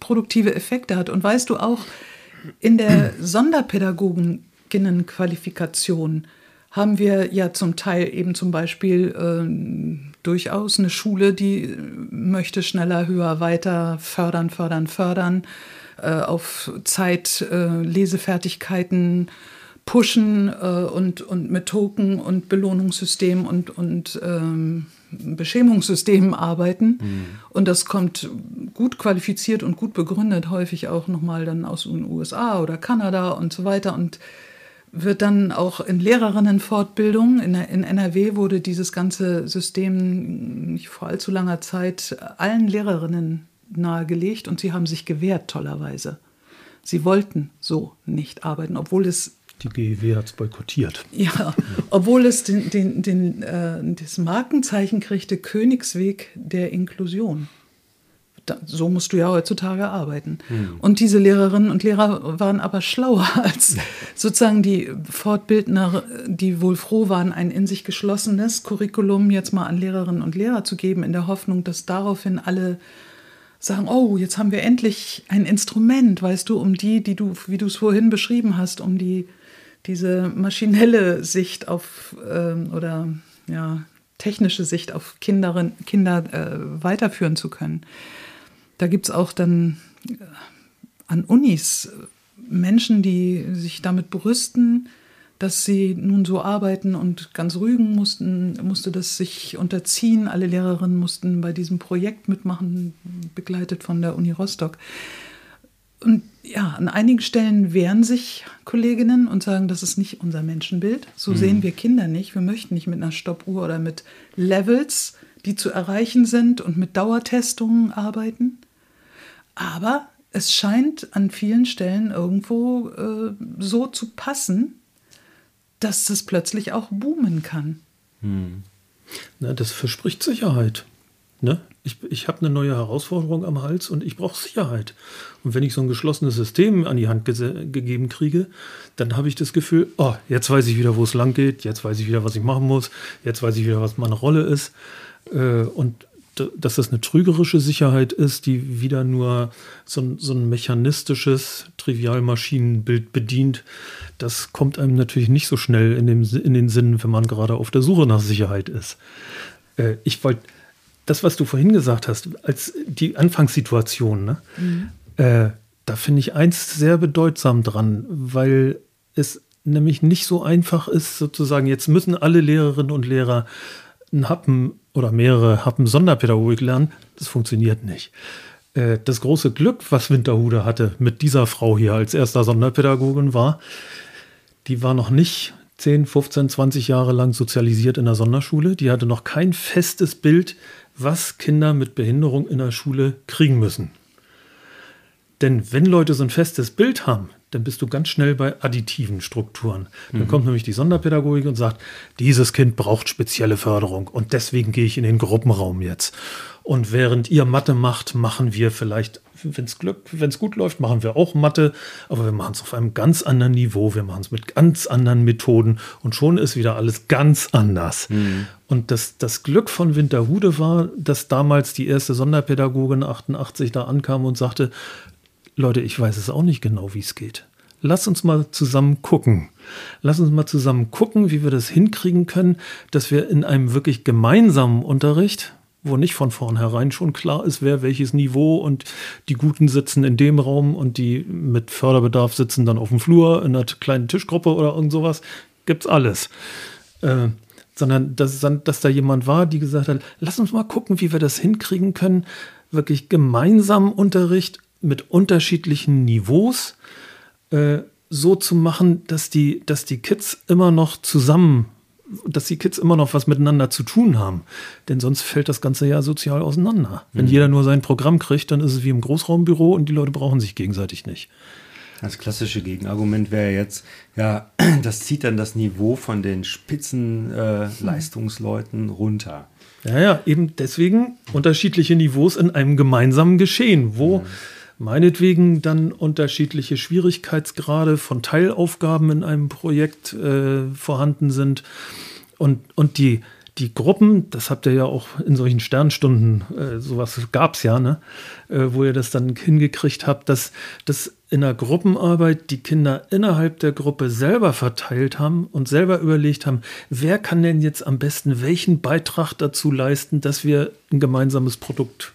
produktive Effekte hat. Und weißt du auch, in der Sonderpädagoginnenqualifikation haben wir ja zum Teil eben zum Beispiel äh, durchaus eine Schule, die möchte schneller, höher, weiter fördern, fördern, fördern, äh, auf Zeit, äh, Lesefertigkeiten, pushen äh, und, und mit Token und Belohnungssystemen und, und ähm, Beschämungssystemen arbeiten. Mhm. Und das kommt gut qualifiziert und gut begründet, häufig auch nochmal dann aus den USA oder Kanada und so weiter. Und wird dann auch in Lehrerinnenfortbildung, in, in NRW wurde dieses ganze System nicht vor allzu langer Zeit allen Lehrerinnen nahegelegt und sie haben sich gewehrt, tollerweise. Sie wollten so nicht arbeiten, obwohl es die GEW hat es boykottiert. Ja, obwohl es den, den, den, äh, das Markenzeichen kriegte Königsweg der Inklusion. Da, so musst du ja heutzutage arbeiten. Hm. Und diese Lehrerinnen und Lehrer waren aber schlauer als sozusagen die Fortbildner, die wohl froh waren, ein in sich geschlossenes Curriculum jetzt mal an Lehrerinnen und Lehrer zu geben, in der Hoffnung, dass daraufhin alle sagen, oh, jetzt haben wir endlich ein Instrument, weißt du, um die, die du, wie du es vorhin beschrieben hast, um die diese maschinelle Sicht auf ähm, oder ja, technische Sicht auf Kinderin, Kinder äh, weiterführen zu können. Da gibt es auch dann äh, an Unis Menschen, die sich damit brüsten, dass sie nun so arbeiten und ganz rügen mussten, musste das sich unterziehen. Alle Lehrerinnen mussten bei diesem Projekt mitmachen, begleitet von der Uni Rostock. Und ja, an einigen Stellen wehren sich Kolleginnen und sagen, das ist nicht unser Menschenbild. So mhm. sehen wir Kinder nicht. Wir möchten nicht mit einer Stoppuhr oder mit Levels, die zu erreichen sind und mit Dauertestungen arbeiten. Aber es scheint an vielen Stellen irgendwo äh, so zu passen, dass das plötzlich auch boomen kann. Hm. Na, das verspricht Sicherheit. Ne? Ich, ich habe eine neue Herausforderung am Hals und ich brauche Sicherheit. Und wenn ich so ein geschlossenes System an die Hand ge gegeben kriege, dann habe ich das Gefühl, oh, jetzt weiß ich wieder, wo es lang geht, jetzt weiß ich wieder, was ich machen muss, jetzt weiß ich wieder, was meine Rolle ist. Äh, und dass das eine trügerische Sicherheit ist, die wieder nur so, so ein mechanistisches Trivialmaschinenbild bedient, das kommt einem natürlich nicht so schnell in, dem, in den Sinn, wenn man gerade auf der Suche nach Sicherheit ist. Äh, ich wollte, das, was du vorhin gesagt hast, als die Anfangssituation, ne? Mhm. Äh, da finde ich eins sehr bedeutsam dran, weil es nämlich nicht so einfach ist, sozusagen, jetzt müssen alle Lehrerinnen und Lehrer einen Happen oder mehrere Happen Sonderpädagogik lernen. Das funktioniert nicht. Äh, das große Glück, was Winterhude hatte mit dieser Frau hier als erster Sonderpädagogin war, die war noch nicht 10, 15, 20 Jahre lang sozialisiert in der Sonderschule. Die hatte noch kein festes Bild, was Kinder mit Behinderung in der Schule kriegen müssen. Denn wenn Leute so ein festes Bild haben, dann bist du ganz schnell bei additiven Strukturen. Dann mhm. kommt nämlich die Sonderpädagogik und sagt, dieses Kind braucht spezielle Förderung und deswegen gehe ich in den Gruppenraum jetzt. Und während ihr Mathe macht, machen wir vielleicht, wenn es Glück, wenn es gut läuft, machen wir auch Mathe, aber wir machen es auf einem ganz anderen Niveau, wir machen es mit ganz anderen Methoden und schon ist wieder alles ganz anders. Mhm. Und das, das Glück von Winterhude war, dass damals die erste Sonderpädagogin 88 da ankam und sagte, Leute, ich weiß es auch nicht genau, wie es geht. Lass uns mal zusammen gucken. Lass uns mal zusammen gucken, wie wir das hinkriegen können, dass wir in einem wirklich gemeinsamen Unterricht, wo nicht von vornherein schon klar ist, wer welches Niveau und die Guten sitzen in dem Raum und die mit Förderbedarf sitzen dann auf dem Flur in einer kleinen Tischgruppe oder irgend sowas, gibt's alles. Äh, sondern dass, dass da jemand war, die gesagt hat, lass uns mal gucken, wie wir das hinkriegen können, wirklich gemeinsam Unterricht mit unterschiedlichen Niveaus äh, so zu machen, dass die, dass die Kids immer noch zusammen, dass die Kids immer noch was miteinander zu tun haben. Denn sonst fällt das Ganze ja sozial auseinander. Wenn mhm. jeder nur sein Programm kriegt, dann ist es wie im Großraumbüro und die Leute brauchen sich gegenseitig nicht. Das klassische Gegenargument wäre jetzt, ja, das zieht dann das Niveau von den Spitzenleistungsleuten äh, runter. Ja, ja, eben deswegen unterschiedliche Niveaus in einem gemeinsamen Geschehen, wo mhm meinetwegen dann unterschiedliche Schwierigkeitsgrade von Teilaufgaben in einem Projekt äh, vorhanden sind. Und, und die, die Gruppen, das habt ihr ja auch in solchen Sternstunden, äh, sowas gab es ja, ne? Äh, wo ihr das dann hingekriegt habt, dass, dass in der Gruppenarbeit die Kinder innerhalb der Gruppe selber verteilt haben und selber überlegt haben, wer kann denn jetzt am besten welchen Beitrag dazu leisten, dass wir ein gemeinsames Produkt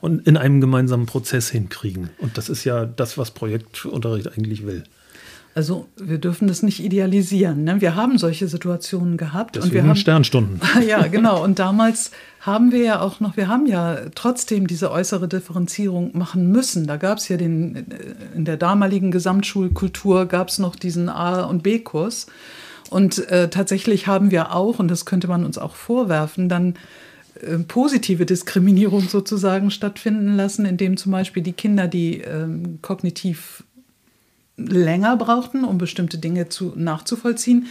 und in einem gemeinsamen Prozess hinkriegen. Und das ist ja das, was Projektunterricht eigentlich will. Also wir dürfen das nicht idealisieren. Ne? Wir haben solche Situationen gehabt. Deswegen und wir haben Sternstunden. ja, genau. Und damals haben wir ja auch noch, wir haben ja trotzdem diese äußere Differenzierung machen müssen. Da gab es ja den, in der damaligen Gesamtschulkultur gab es noch diesen A- und B-Kurs. Und äh, tatsächlich haben wir auch, und das könnte man uns auch vorwerfen, dann äh, positive Diskriminierung sozusagen stattfinden lassen, indem zum Beispiel die Kinder, die ähm, kognitiv länger brauchten, um bestimmte Dinge zu, nachzuvollziehen,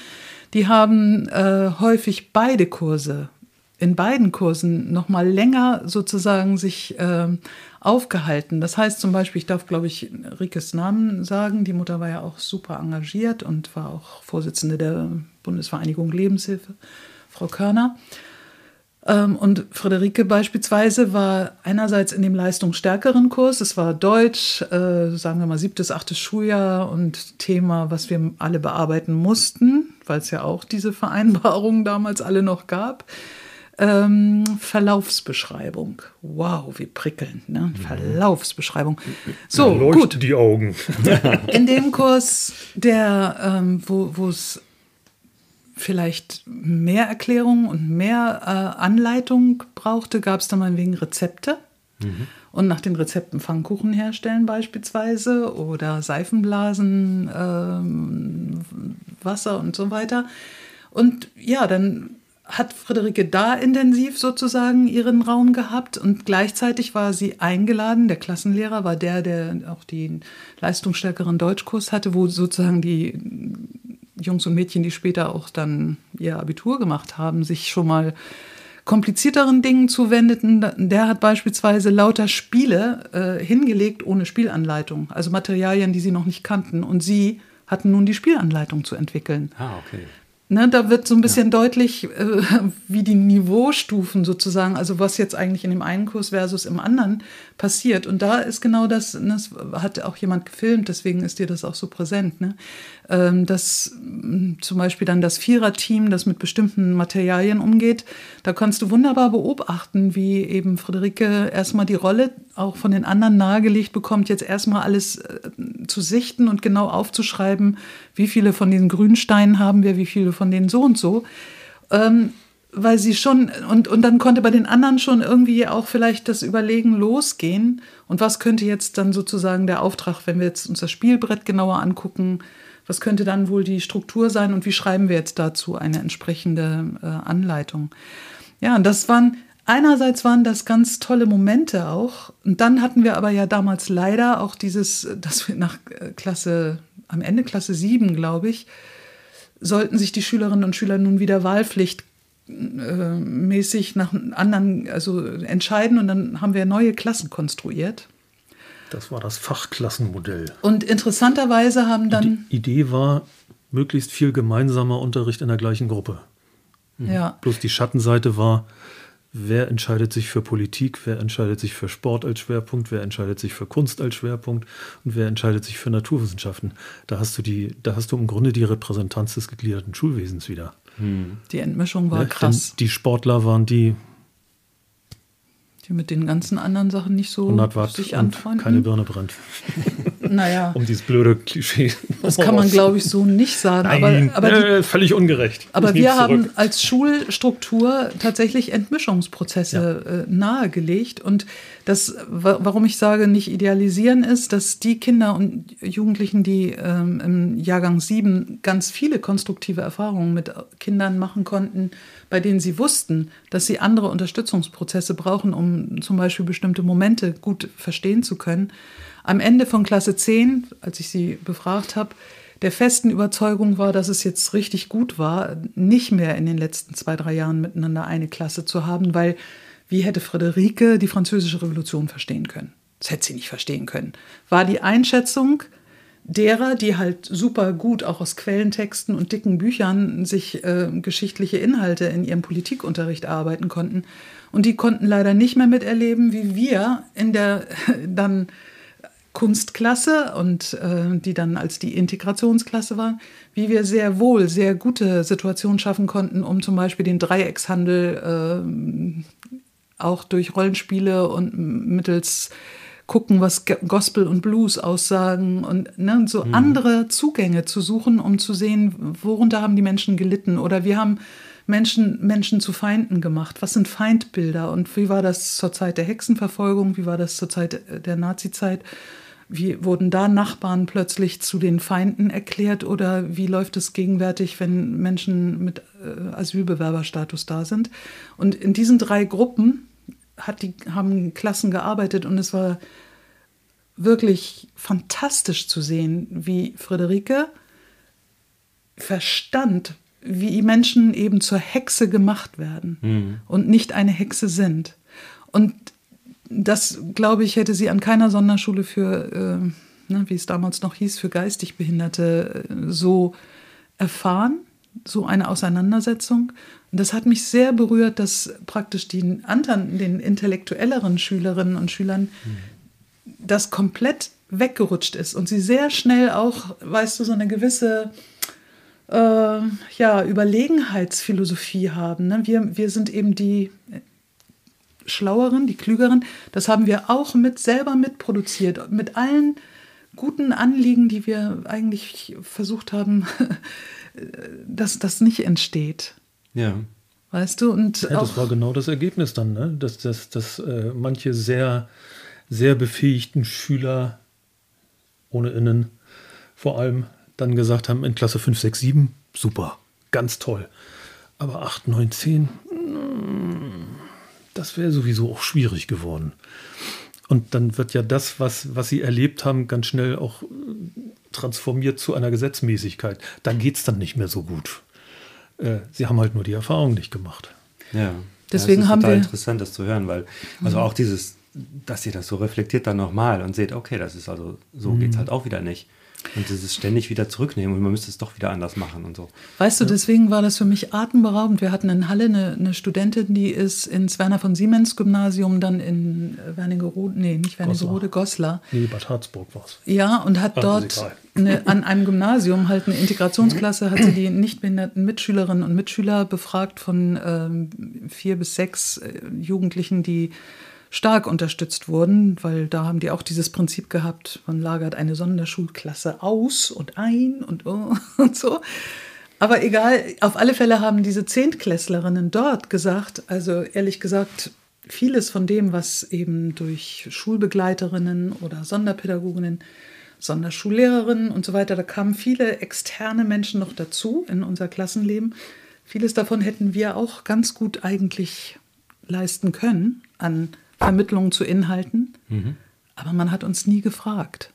die haben äh, häufig beide Kurse, in beiden Kursen noch mal länger sozusagen sich äh, aufgehalten. Das heißt zum Beispiel, ich darf, glaube ich, Rikes Namen sagen. Die Mutter war ja auch super engagiert und war auch Vorsitzende der Bundesvereinigung Lebenshilfe, Frau Körner. Ähm, und Friederike beispielsweise war einerseits in dem leistungsstärkeren Kurs, es war Deutsch, äh, sagen wir mal siebtes, achtes Schuljahr und Thema, was wir alle bearbeiten mussten, weil es ja auch diese Vereinbarungen damals alle noch gab. Ähm, Verlaufsbeschreibung. Wow, wie prickelnd, ne? Mhm. Verlaufsbeschreibung. So, Leucht gut. die Augen. In dem Kurs, der, ähm, wo es vielleicht mehr Erklärung und mehr äh, Anleitung brauchte, gab es dann mal wegen Rezepte. Mhm. Und nach den Rezepten Pfannkuchen herstellen beispielsweise oder Seifenblasen, ähm, Wasser und so weiter. Und ja, dann hat Friederike da intensiv sozusagen ihren Raum gehabt und gleichzeitig war sie eingeladen. Der Klassenlehrer war der, der auch den leistungsstärkeren Deutschkurs hatte, wo sozusagen die Jungs und Mädchen, die später auch dann ihr Abitur gemacht haben, sich schon mal komplizierteren Dingen zuwendeten. Der hat beispielsweise lauter Spiele äh, hingelegt ohne Spielanleitung, also Materialien, die sie noch nicht kannten. Und sie hatten nun die Spielanleitung zu entwickeln. Ah, okay. Ne, da wird so ein bisschen ja. deutlich, äh, wie die Niveaustufen sozusagen, also was jetzt eigentlich in dem einen Kurs versus im anderen passiert. Und da ist genau das, ne, das hat auch jemand gefilmt, deswegen ist dir das auch so präsent, ne? Ähm, dass mh, zum Beispiel dann das Viererteam, das mit bestimmten Materialien umgeht, da kannst du wunderbar beobachten, wie eben Friederike erstmal die Rolle auch von den anderen nahegelegt bekommt, jetzt erstmal alles äh, zu sichten und genau aufzuschreiben, wie viele von diesen Grünsteinen haben wir, wie viele von denen so und so. Ähm, weil sie schon, und, und dann konnte bei den anderen schon irgendwie auch vielleicht das Überlegen losgehen. Und was könnte jetzt dann sozusagen der Auftrag, wenn wir jetzt uns das Spielbrett genauer angucken, was könnte dann wohl die Struktur sein und wie schreiben wir jetzt dazu eine entsprechende äh, Anleitung? Ja, und das waren, einerseits waren das ganz tolle Momente auch. Und dann hatten wir aber ja damals leider auch dieses, dass wir nach äh, Klasse, am Ende Klasse 7, glaube ich, sollten sich die Schülerinnen und Schüler nun wieder Wahlpflicht äh, mäßig nach anderen, also entscheiden und dann haben wir neue Klassen konstruiert. Das war das Fachklassenmodell. Und interessanterweise haben dann. Die Idee war, möglichst viel gemeinsamer Unterricht in der gleichen Gruppe. Mhm. Ja. Bloß die Schattenseite war, wer entscheidet sich für Politik, wer entscheidet sich für Sport als Schwerpunkt, wer entscheidet sich für Kunst als Schwerpunkt und wer entscheidet sich für Naturwissenschaften. Da hast du die, da hast du im Grunde die Repräsentanz des gegliederten Schulwesens wieder. Hm. Die Entmischung war ja, krass. Die Sportler waren die, die mit den ganzen anderen Sachen nicht so 100 Watt sich anfreunden. Keine Birne brennt. naja. um dieses blöde Klischee. Das kann man, glaube ich, so nicht sagen. Nein, aber, aber äh, völlig ungerecht. Aber wir haben als Schulstruktur tatsächlich Entmischungsprozesse ja. äh, nahegelegt. Und das, warum ich sage, nicht idealisieren ist, dass die Kinder und Jugendlichen, die ähm, im Jahrgang 7 ganz viele konstruktive Erfahrungen mit Kindern machen konnten, bei denen sie wussten, dass sie andere Unterstützungsprozesse brauchen, um zum Beispiel bestimmte Momente gut verstehen zu können. Am Ende von Klasse 10, als ich sie befragt habe, der festen Überzeugung war, dass es jetzt richtig gut war, nicht mehr in den letzten zwei, drei Jahren miteinander eine Klasse zu haben, weil wie hätte Friederike die französische Revolution verstehen können? Das hätte sie nicht verstehen können. War die Einschätzung, derer, die halt super gut auch aus Quellentexten und dicken Büchern sich äh, geschichtliche Inhalte in ihrem Politikunterricht arbeiten konnten. Und die konnten leider nicht mehr miterleben, wie wir in der dann Kunstklasse und äh, die dann als die Integrationsklasse war, wie wir sehr wohl sehr gute Situationen schaffen konnten, um zum Beispiel den Dreieckshandel äh, auch durch Rollenspiele und mittels gucken, was Gospel und Blues aussagen und ne, so mhm. andere Zugänge zu suchen, um zu sehen, worunter haben die Menschen gelitten oder wie haben Menschen Menschen zu Feinden gemacht. Was sind Feindbilder und wie war das zur Zeit der Hexenverfolgung? Wie war das zur Zeit der Nazizeit? Wie wurden da Nachbarn plötzlich zu den Feinden erklärt oder wie läuft es gegenwärtig, wenn Menschen mit äh, Asylbewerberstatus da sind? Und in diesen drei Gruppen hat die, haben Klassen gearbeitet und es war wirklich fantastisch zu sehen, wie Friederike verstand, wie Menschen eben zur Hexe gemacht werden mhm. und nicht eine Hexe sind. Und das, glaube ich, hätte sie an keiner Sonderschule für, äh, ne, wie es damals noch hieß, für geistig Behinderte äh, so erfahren, so eine Auseinandersetzung. Das hat mich sehr berührt, dass praktisch die anderen, den intellektuelleren Schülerinnen und Schülern mhm. das komplett weggerutscht ist und sie sehr schnell auch, weißt du, so eine gewisse äh, ja, Überlegenheitsphilosophie haben. Ne? Wir, wir sind eben die Schlaueren, die Klügeren. Das haben wir auch mit selber mitproduziert, mit allen guten Anliegen, die wir eigentlich versucht haben dass das nicht entsteht. Ja. Weißt du? Und ja, das war genau das Ergebnis dann, ne? dass, dass, dass äh, manche sehr, sehr befähigten Schüler ohne Innen vor allem dann gesagt haben, in Klasse 5, 6, 7, super, ganz toll. Aber 8, 9, 10, das wäre sowieso auch schwierig geworden. Und dann wird ja das, was, was sie erlebt haben, ganz schnell auch äh, transformiert zu einer Gesetzmäßigkeit. Da geht es dann nicht mehr so gut. Äh, sie haben halt nur die Erfahrung nicht gemacht. Ja. Deswegen ja, haben total wir interessant, das zu hören, weil also auch dieses, dass ihr das so reflektiert dann nochmal und seht, okay, das ist also so geht es halt auch wieder nicht. Und dieses ständig wieder zurücknehmen und man müsste es doch wieder anders machen und so. Weißt du, deswegen war das für mich atemberaubend. Wir hatten in Halle eine, eine Studentin, die ist ins Werner von Siemens Gymnasium, dann in Wernigerode, nee, nicht Wernigerode, Goslar. Nee, Bad Harzburg war es. Ja, und hat Ah, dort eine, an einem Gymnasium halt eine Integrationsklasse, hat sie die nicht behinderten Mitschülerinnen und Mitschüler befragt von ähm, vier bis sechs äh, Jugendlichen, die stark unterstützt wurden, weil da haben die auch dieses Prinzip gehabt, man lagert eine Sonderschulklasse aus und ein und, oh, und so. Aber egal, auf alle Fälle haben diese Zehntklässlerinnen dort gesagt, also ehrlich gesagt, vieles von dem, was eben durch Schulbegleiterinnen oder Sonderpädagoginnen, Sonderschullehrerinnen und so weiter, da kamen viele externe Menschen noch dazu in unser Klassenleben. Vieles davon hätten wir auch ganz gut eigentlich leisten können an Vermittlung zu Inhalten, aber man hat uns nie gefragt.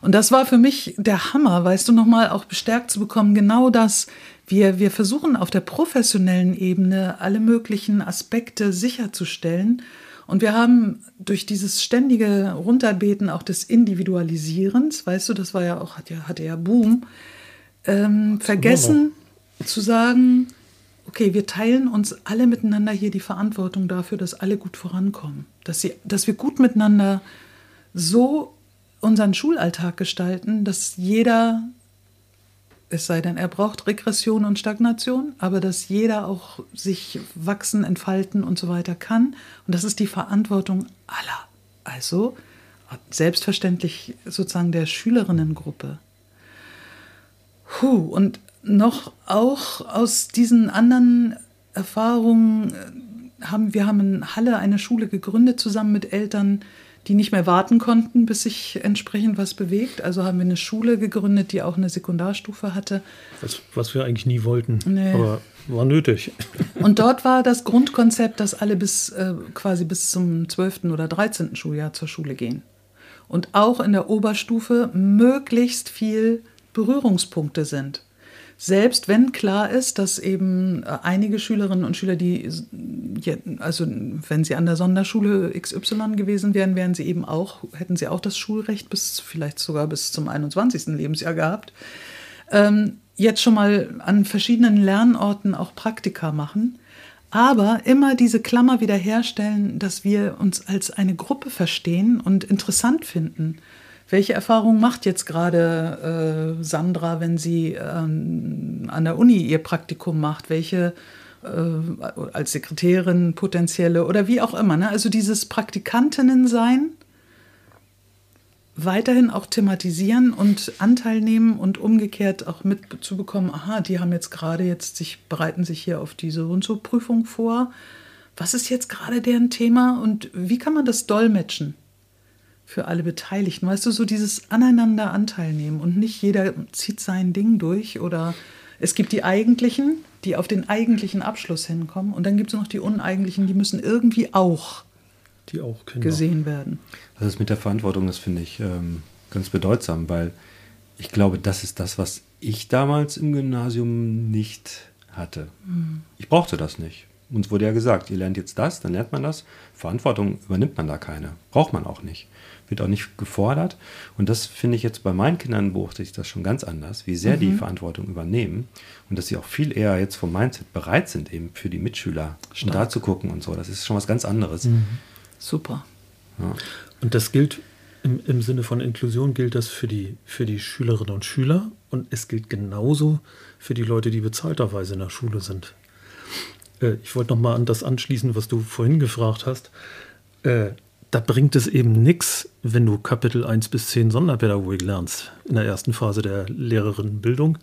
Und das war für mich der Hammer, weißt du, nochmal auch bestärkt zu bekommen, genau das. Wir, wir versuchen auf der professionellen Ebene alle möglichen Aspekte sicherzustellen. Und wir haben durch dieses ständige Runterbeten auch des Individualisierens, weißt du, das war ja auch, hat ja, hatte ja Boom, ähm, vergessen zu sagen, okay, wir teilen uns alle miteinander hier die Verantwortung dafür, dass alle gut vorankommen. Dass, sie, dass wir gut miteinander so unseren Schulalltag gestalten, dass jeder, es sei denn, er braucht Regression und Stagnation, aber dass jeder auch sich wachsen, entfalten und so weiter kann. Und das ist die Verantwortung aller. Also selbstverständlich sozusagen der Schülerinnengruppe. Puh, und noch auch aus diesen anderen Erfahrungen äh, haben wir haben in Halle eine Schule gegründet zusammen mit Eltern, die nicht mehr warten konnten, bis sich entsprechend was bewegt. Also haben wir eine Schule gegründet, die auch eine Sekundarstufe hatte. Was, was wir eigentlich nie wollten. Nee. Aber war nötig. Und dort war das Grundkonzept, dass alle bis äh, quasi bis zum 12. oder 13. Schuljahr zur Schule gehen. Und auch in der Oberstufe möglichst viel Berührungspunkte sind. Selbst wenn klar ist, dass eben äh, einige Schülerinnen und Schüler, die, also wenn sie an der Sonderschule XY gewesen wären, wären sie eben auch, hätten sie auch das Schulrecht bis vielleicht sogar bis zum 21. Lebensjahr gehabt ähm, jetzt schon mal an verschiedenen Lernorten auch Praktika machen, aber immer diese Klammer wiederherstellen, dass wir uns als eine Gruppe verstehen und interessant finden. Welche Erfahrung macht jetzt gerade äh, Sandra, wenn sie ähm, an der Uni ihr Praktikum macht? Welche äh, als Sekretärin potenzielle oder wie auch immer. Ne? Also dieses Praktikantinnen sein, weiterhin auch thematisieren und Anteil nehmen und umgekehrt auch mitzubekommen, aha, die haben jetzt gerade jetzt sich, bereiten sich hier auf diese und so Prüfung vor. Was ist jetzt gerade deren Thema und wie kann man das dolmetschen für alle Beteiligten? Weißt du, so dieses aneinander Anteil nehmen und nicht jeder zieht sein Ding durch oder es gibt die eigentlichen, die auf den eigentlichen Abschluss hinkommen und dann gibt es noch die uneigentlichen, die müssen irgendwie auch Die auch Kinder. gesehen werden. Also das mit der Verantwortung, das finde ich ähm, ganz bedeutsam, weil ich glaube, das ist das, was ich damals im Gymnasium nicht hatte. Ich brauchte das nicht. Uns wurde ja gesagt, ihr lernt jetzt das, dann lernt man das. Verantwortung übernimmt man da keine. Braucht man auch nicht. Wird auch nicht gefordert. Und das finde ich jetzt bei meinen Kindern beobachte ich das schon ganz anders, wie sehr die Verantwortung übernehmen und dass sie auch viel eher jetzt vom Mindset bereit sind, eben für die Mitschüler und da zu gucken und so. Das ist schon was ganz anderes. Super. Ja. Und das gilt im, im Sinne von Inklusion gilt das für die, für die Schülerinnen und Schüler und es gilt genauso für die Leute, die bezahlterweise in der Schule sind. Äh, ich wollte noch mal an das anschließen, was du vorhin gefragt hast. Äh, da bringt es eben nichts, wenn du Kapitel 1 bis 10 Sonderpädagogik lernst in der ersten Phase der Lehrerinnenbildung.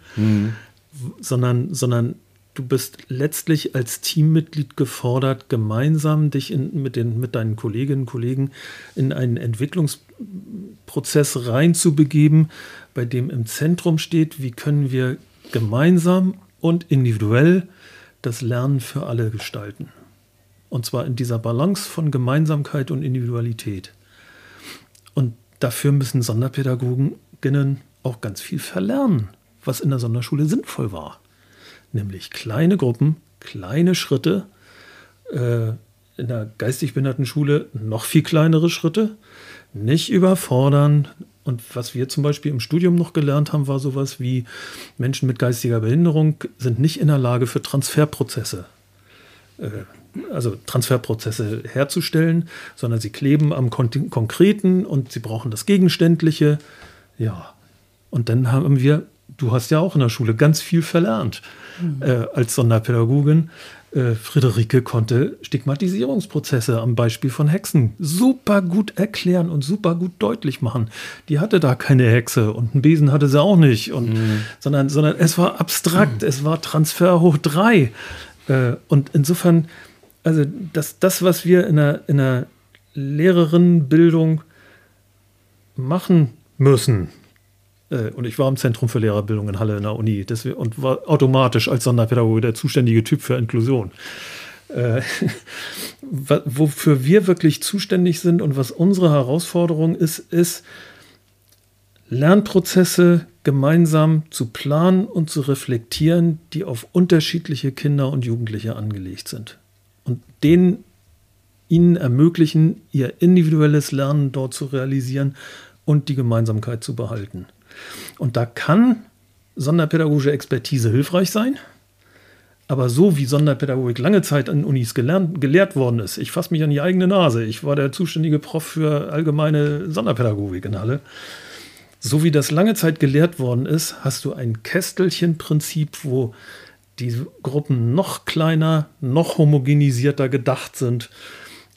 sondern, sondern du bist letztlich als Teammitglied gefordert, gemeinsam dich in, mit, den, mit deinen Kolleginnen und Kollegen in einen Entwicklungsprozess reinzubegeben, bei dem im Zentrum steht, wie können wir gemeinsam und individuell das Lernen für alle gestalten. Und zwar in dieser Balance von Gemeinsamkeit und Individualität. Und dafür müssen Sonderpädagoginnen auch ganz viel verlernen, was in der Sonderschule sinnvoll war. Nämlich kleine Gruppen, kleine Schritte, äh, in der geistig behinderten Schule noch viel kleinere Schritte, nicht überfordern. Und was wir zum Beispiel im Studium noch gelernt haben, war sowas wie Menschen mit geistiger Behinderung sind nicht in der Lage für Transferprozesse. Äh, also Transferprozesse herzustellen, sondern sie kleben am Kon Konkreten und sie brauchen das Gegenständliche. Ja, und dann haben wir, du hast ja auch in der Schule ganz viel verlernt mhm. äh, als Sonderpädagogin. Äh, Friederike konnte Stigmatisierungsprozesse am Beispiel von Hexen super gut erklären und super gut deutlich machen. Die hatte da keine Hexe und einen Besen hatte sie auch nicht, und, mhm. sondern, sondern es war abstrakt, mhm. es war Transfer hoch drei. Äh, und insofern also das, das was wir in der, in der Lehrerinnenbildung machen müssen, und ich war im Zentrum für Lehrerbildung in Halle in der Uni wir, und war automatisch als Sonderpädagoge der zuständige Typ für Inklusion. Äh, wofür wir wirklich zuständig sind und was unsere Herausforderung ist, ist, Lernprozesse gemeinsam zu planen und zu reflektieren, die auf unterschiedliche Kinder und Jugendliche angelegt sind und denen ihnen ermöglichen, ihr individuelles Lernen dort zu realisieren und die Gemeinsamkeit zu behalten. Und da kann sonderpädagogische Expertise hilfreich sein. Aber so wie Sonderpädagogik lange Zeit an Unis gelernt, gelehrt worden ist, ich fasse mich an die eigene Nase, ich war der zuständige Prof für allgemeine Sonderpädagogik in Halle, so wie das lange Zeit gelehrt worden ist, hast du ein Kästelchenprinzip, wo die Gruppen noch kleiner, noch homogenisierter gedacht sind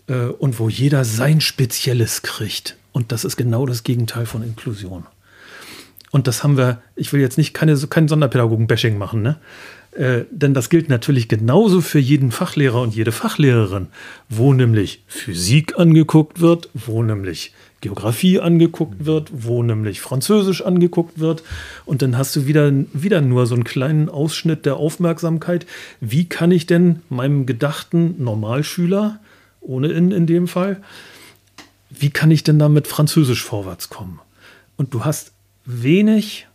äh, und wo jeder sein Spezielles kriegt. Und das ist genau das Gegenteil von Inklusion. Und das haben wir, ich will jetzt nicht keine, kein Sonderpädagogen-Bashing machen, ne? Äh, denn das gilt natürlich genauso für jeden Fachlehrer und jede Fachlehrerin, wo nämlich Physik angeguckt wird, wo nämlich Geografie angeguckt wird, wo nämlich Französisch angeguckt wird. Und dann hast du wieder, wieder nur so einen kleinen Ausschnitt der Aufmerksamkeit. Wie kann ich denn meinem gedachten Normalschüler, ohne in in dem Fall, wie kann ich denn da mit Französisch vorwärts kommen? Und du hast wenig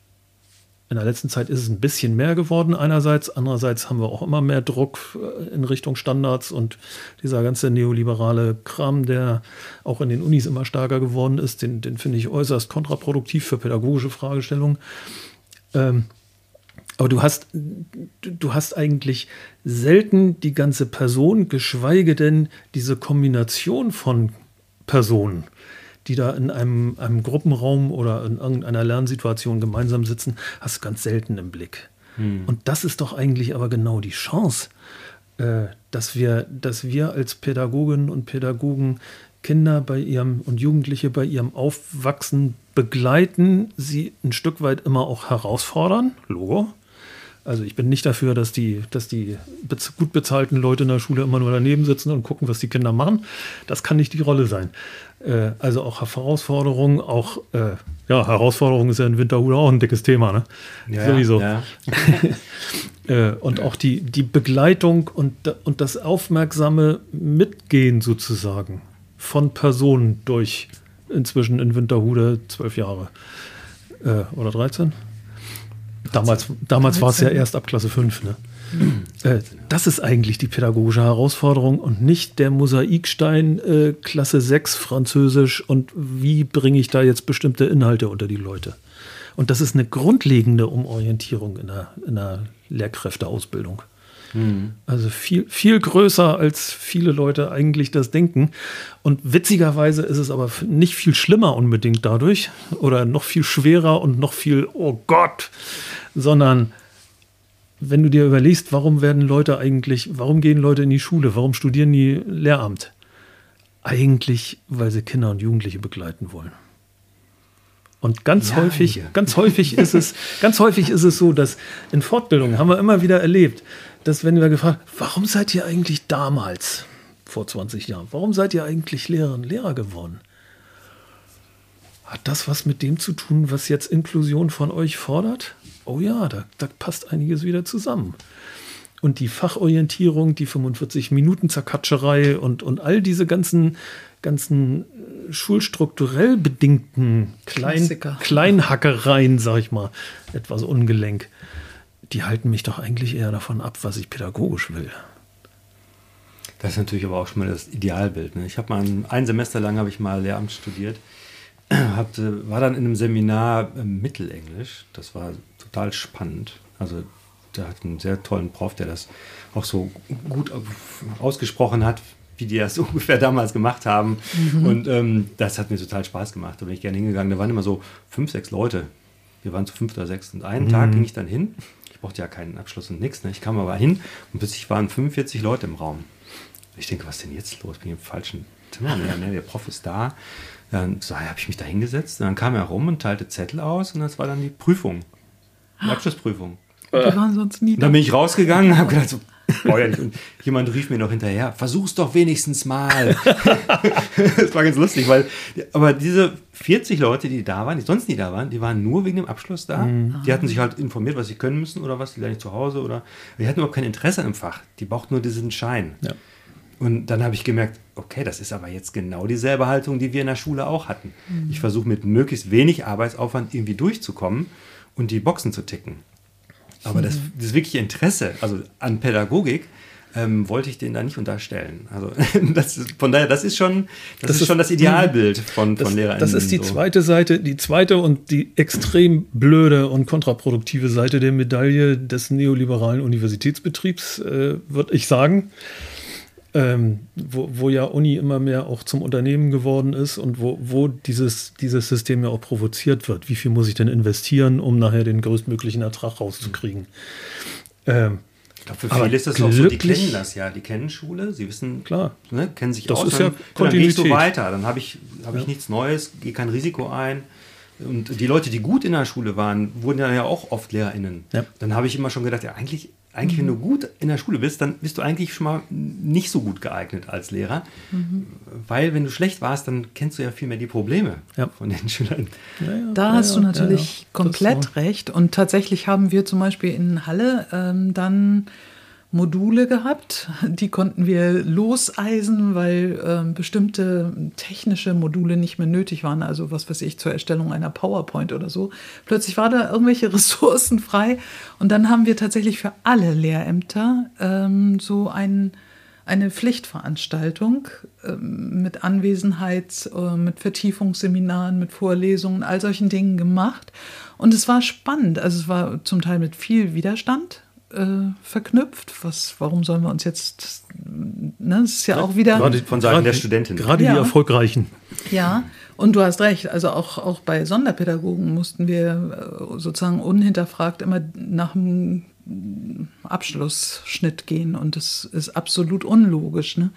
in der letzten Zeit ist es ein bisschen mehr geworden einerseits. Andererseits haben wir auch immer mehr Druck äh, in Richtung Standards und dieser ganze neoliberale Kram, der auch in den Unis immer stärker geworden ist, den, den finde ich äußerst kontraproduktiv für pädagogische Fragestellungen. Ähm, aber du hast, du hast eigentlich selten die ganze Person, geschweige denn diese Kombination von Personen die da in einem, einem Gruppenraum oder in irgendeiner Lernsituation gemeinsam sitzen, hast du ganz selten im Blick. Hm. Und das ist doch eigentlich aber genau die Chance, äh, dass, wir, dass wir als Pädagoginnen und Pädagogen Kinder bei ihrem und Jugendliche bei ihrem Aufwachsen begleiten, sie ein Stück weit immer auch herausfordern, Logo. Also ich bin nicht dafür, dass die, dass die gut bezahlten Leute in der Schule immer nur daneben sitzen und gucken, was die Kinder machen. Das kann nicht die Rolle sein. Äh, also auch Herausforderungen, auch äh, ja, Herausforderungen ist ja in Winterhude auch ein dickes Thema, ne? Ja, Sowieso. Ja. äh, und auch die, die Begleitung und, und das aufmerksame Mitgehen sozusagen von Personen durch inzwischen in Winterhude zwölf Jahre. Äh, oder 13? Damals, damals war es ja erst ab Klasse 5, ne? Äh, das ist eigentlich die pädagogische Herausforderung und nicht der Mosaikstein äh, Klasse 6 Französisch und wie bringe ich da jetzt bestimmte Inhalte unter die Leute. Und das ist eine grundlegende Umorientierung in der, in der Lehrkräfteausbildung. Mhm. Also viel, viel größer, als viele Leute eigentlich das denken. Und witzigerweise ist es aber nicht viel schlimmer unbedingt dadurch oder noch viel schwerer und noch viel, oh Gott, sondern wenn du dir überlegst, warum werden Leute eigentlich, warum gehen Leute in die Schule, warum studieren die Lehramt? Eigentlich, weil sie Kinder und Jugendliche begleiten wollen. Und ganz Ja, häufig, hier. ganz häufig ist es, ganz häufig ist es so, dass in Fortbildungen haben wir immer wieder erlebt, dass wenn wir gefragt, warum seid ihr eigentlich damals, vor 20 Jahren, warum seid ihr eigentlich Lehrerinnen und Lehrer geworden? Hat das was mit dem zu tun, was jetzt Inklusion von euch fordert? Oh ja, da, da passt einiges wieder zusammen. Und die Fachorientierung, die 45 Minuten Zerkatscherei und, und all diese ganzen, ganzen äh, schulstrukturell bedingten Klein. Kleinhackereien, sag ich mal, etwas ungelenk, die halten mich doch eigentlich eher davon ab, was ich pädagogisch will. Das ist natürlich aber auch schon mal das Idealbild. Ne? Ich habe mal ein, ein Semester lang habe ich mal Lehramt studiert, hatte, war dann in einem Seminar äh, Mittelenglisch. Das war total spannend. Also der hat einen sehr tollen Prof, der das auch so gut ausgesprochen hat, wie die das ungefähr damals gemacht haben. Und ähm, das hat mir total Spaß gemacht. Da bin ich gerne hingegangen. Da waren immer so fünf, sechs Leute. Wir waren zu fünf oder sechs. Und einen Tag ging ich dann hin. Ich brauchte ja keinen Abschluss und nichts. Ne? Ich kam aber hin und plötzlich waren 45 Leute im Raum. Ich denke, was ist denn jetzt los? Bin ich im falschen Zimmer? Nee, nee, der Prof ist da. Dann so, habe ich mich da hingesetzt. Und dann kam er rum und teilte Zettel aus. Und das war dann die Prüfung. Die Abschlussprüfung. Die waren sonst nie da. dann bin ich rausgegangen und habe gedacht, so, boah, ja nicht. Und jemand rief mir noch hinterher, versuch's doch wenigstens mal. das war ganz lustig, weil, aber diese 40 Leute, die da waren, die sonst nie da waren, die waren nur wegen dem Abschluss da. Die hatten sich halt informiert, was sie können müssen oder was, die lernen nicht zu Hause oder, die hatten überhaupt kein Interesse im Fach. Die brauchten nur diesen Schein. Ja. Und dann habe ich gemerkt, okay, das ist aber jetzt genau dieselbe Haltung, die wir in der Schule auch hatten. Ich versuche mit möglichst wenig Arbeitsaufwand irgendwie durchzukommen und die Boxen zu ticken. Aber das, das wirkliche Interesse, also an Pädagogik, ähm, wollte ich denen da nicht unterstellen. Also das ist, von daher, das ist schon das, Das ist, ist- schon das Idealbild von, Das, von LehrerInnen. das ist die so. zweite Seite, die zweite und die extrem blöde und kontraproduktive Seite der Medaille des neoliberalen Universitätsbetriebs, äh, würde ich sagen. Ähm, wo, wo ja Uni immer mehr auch zum Unternehmen geworden ist und wo, wo dieses, dieses System ja auch provoziert wird. Wie viel muss ich denn investieren, um nachher den größtmöglichen Ertrag rauszukriegen? Ähm, Ich glaube, für Aber viele ist das auch so, die kennen das ja. Die kennen Schule, sie wissen, Klar. ne, kennen sich Das aus. ist dann, ja dann gehe ich so weiter. Dann habe ich, hab ich nichts Neues, gehe kein Risiko ein. Und die Leute, die gut in der Schule waren, wurden ja auch oft LehrerInnen. Ja. Dann habe ich immer schon gedacht, ja, eigentlich, eigentlich, wenn du gut in der Schule bist, dann bist du eigentlich schon mal nicht so gut geeignet als Lehrer. Weil, wenn du schlecht warst, dann kennst du ja viel mehr die Probleme Ja. von den Schülern. Da Ja, hast ja, du ja, natürlich ja. komplett recht. Und tatsächlich haben wir zum Beispiel in Halle ähm, dann Module gehabt, die konnten wir loseisen, weil ähm, bestimmte technische Module nicht mehr nötig waren. Also was weiß ich, zur Erstellung einer PowerPoint oder so. Plötzlich war da irgendwelche Ressourcen frei. Und dann haben wir tatsächlich für alle Lehrämter ähm, so ein eine Pflichtveranstaltung ähm, mit Anwesenheit, äh, mit Vertiefungsseminaren, mit Vorlesungen, all solchen Dingen gemacht. Und es war spannend. Also es war zum Teil mit viel Widerstand äh, verknüpft. Was, warum sollen wir uns jetzt, ne, es ist ja auch wieder. Gerade- Von Seiten der Studentin. Gerade Ja. die Erfolgreichen. Ja, und du hast recht. Also auch, auch bei Sonderpädagogen mussten wir äh, sozusagen unhinterfragt immer nach dem Abschlussschnitt gehen. Und das ist absolut unlogisch. Ne?